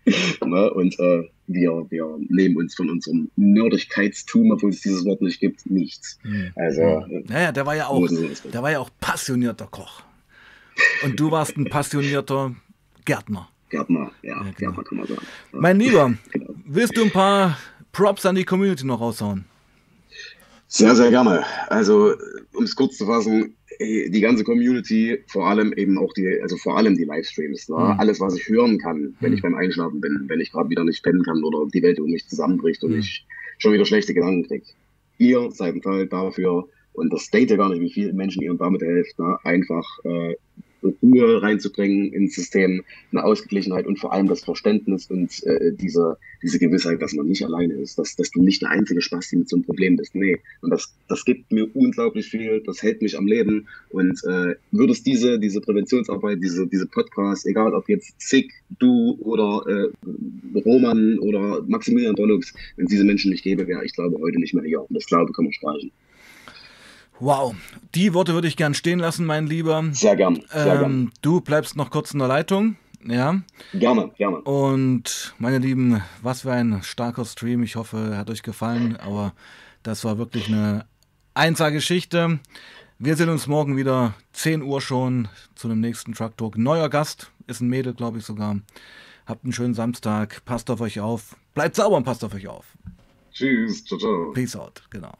ne? Und äh, wir, wir nehmen uns von unserem Nerdigkeitstum, obwohl es dieses Wort nicht gibt, nichts. Mhm. Also, naja, der war ja auch, der war ja auch passionierter Koch. Und du warst ein passionierter Gärtner. Gärtner, ja, ja genau. Gärtner kann man sagen. Ja. Mein Lieber, genau. willst du ein paar Props an die Community noch raushauen? Sehr, sehr gerne. Also, um es kurz zu fassen, die ganze Community, vor allem eben auch die, also vor allem die Livestreams, ne? mhm. alles, was ich hören kann, wenn mhm. ich beim Einschlafen bin, wenn ich gerade wieder nicht pennen kann oder die Welt um mich zusammenbricht und mhm. ich schon wieder schlechte Gedanken kriege. Ihr seid ein Teil dafür und das date gar nicht, wie viele Menschen ihr damit helft, ne? einfach äh, Ruhe reinzubringen ins System, eine Ausgeglichenheit und vor allem das Verständnis und äh, diese, diese Gewissheit, dass man nicht alleine ist, dass, dass du nicht der einzige Spasti mit so einem Problem bist. Nee, und das, das gibt mir unglaublich viel, das hält mich am Leben und äh, würdest diese, diese Präventionsarbeit, diese, diese Podcasts, egal ob jetzt Zick, du oder äh, Roman oder Maximilian Dollux, wenn es diese Menschen nicht gäbe, wäre ich glaube heute nicht mehr hier. Und das glaube kann man streichen. Wow, die Worte würde ich gern stehen lassen, mein Lieber. Sehr gern. Sehr ähm, gern. Du bleibst noch kurz in der Leitung. Ja. Gerne, gerne. Und meine Lieben, was für ein starker Stream. Ich hoffe, er hat euch gefallen. Aber das war wirklich eine Einser-Geschichte. Wir sehen uns morgen wieder, 10 Uhr schon, zu dem nächsten Truck Talk. Neuer Gast, ist ein Mädel, glaube ich sogar. Habt einen schönen Samstag, passt auf euch auf. Bleibt sauber und passt auf euch auf. Tschüss, ciao, ciao. Peace out, genau.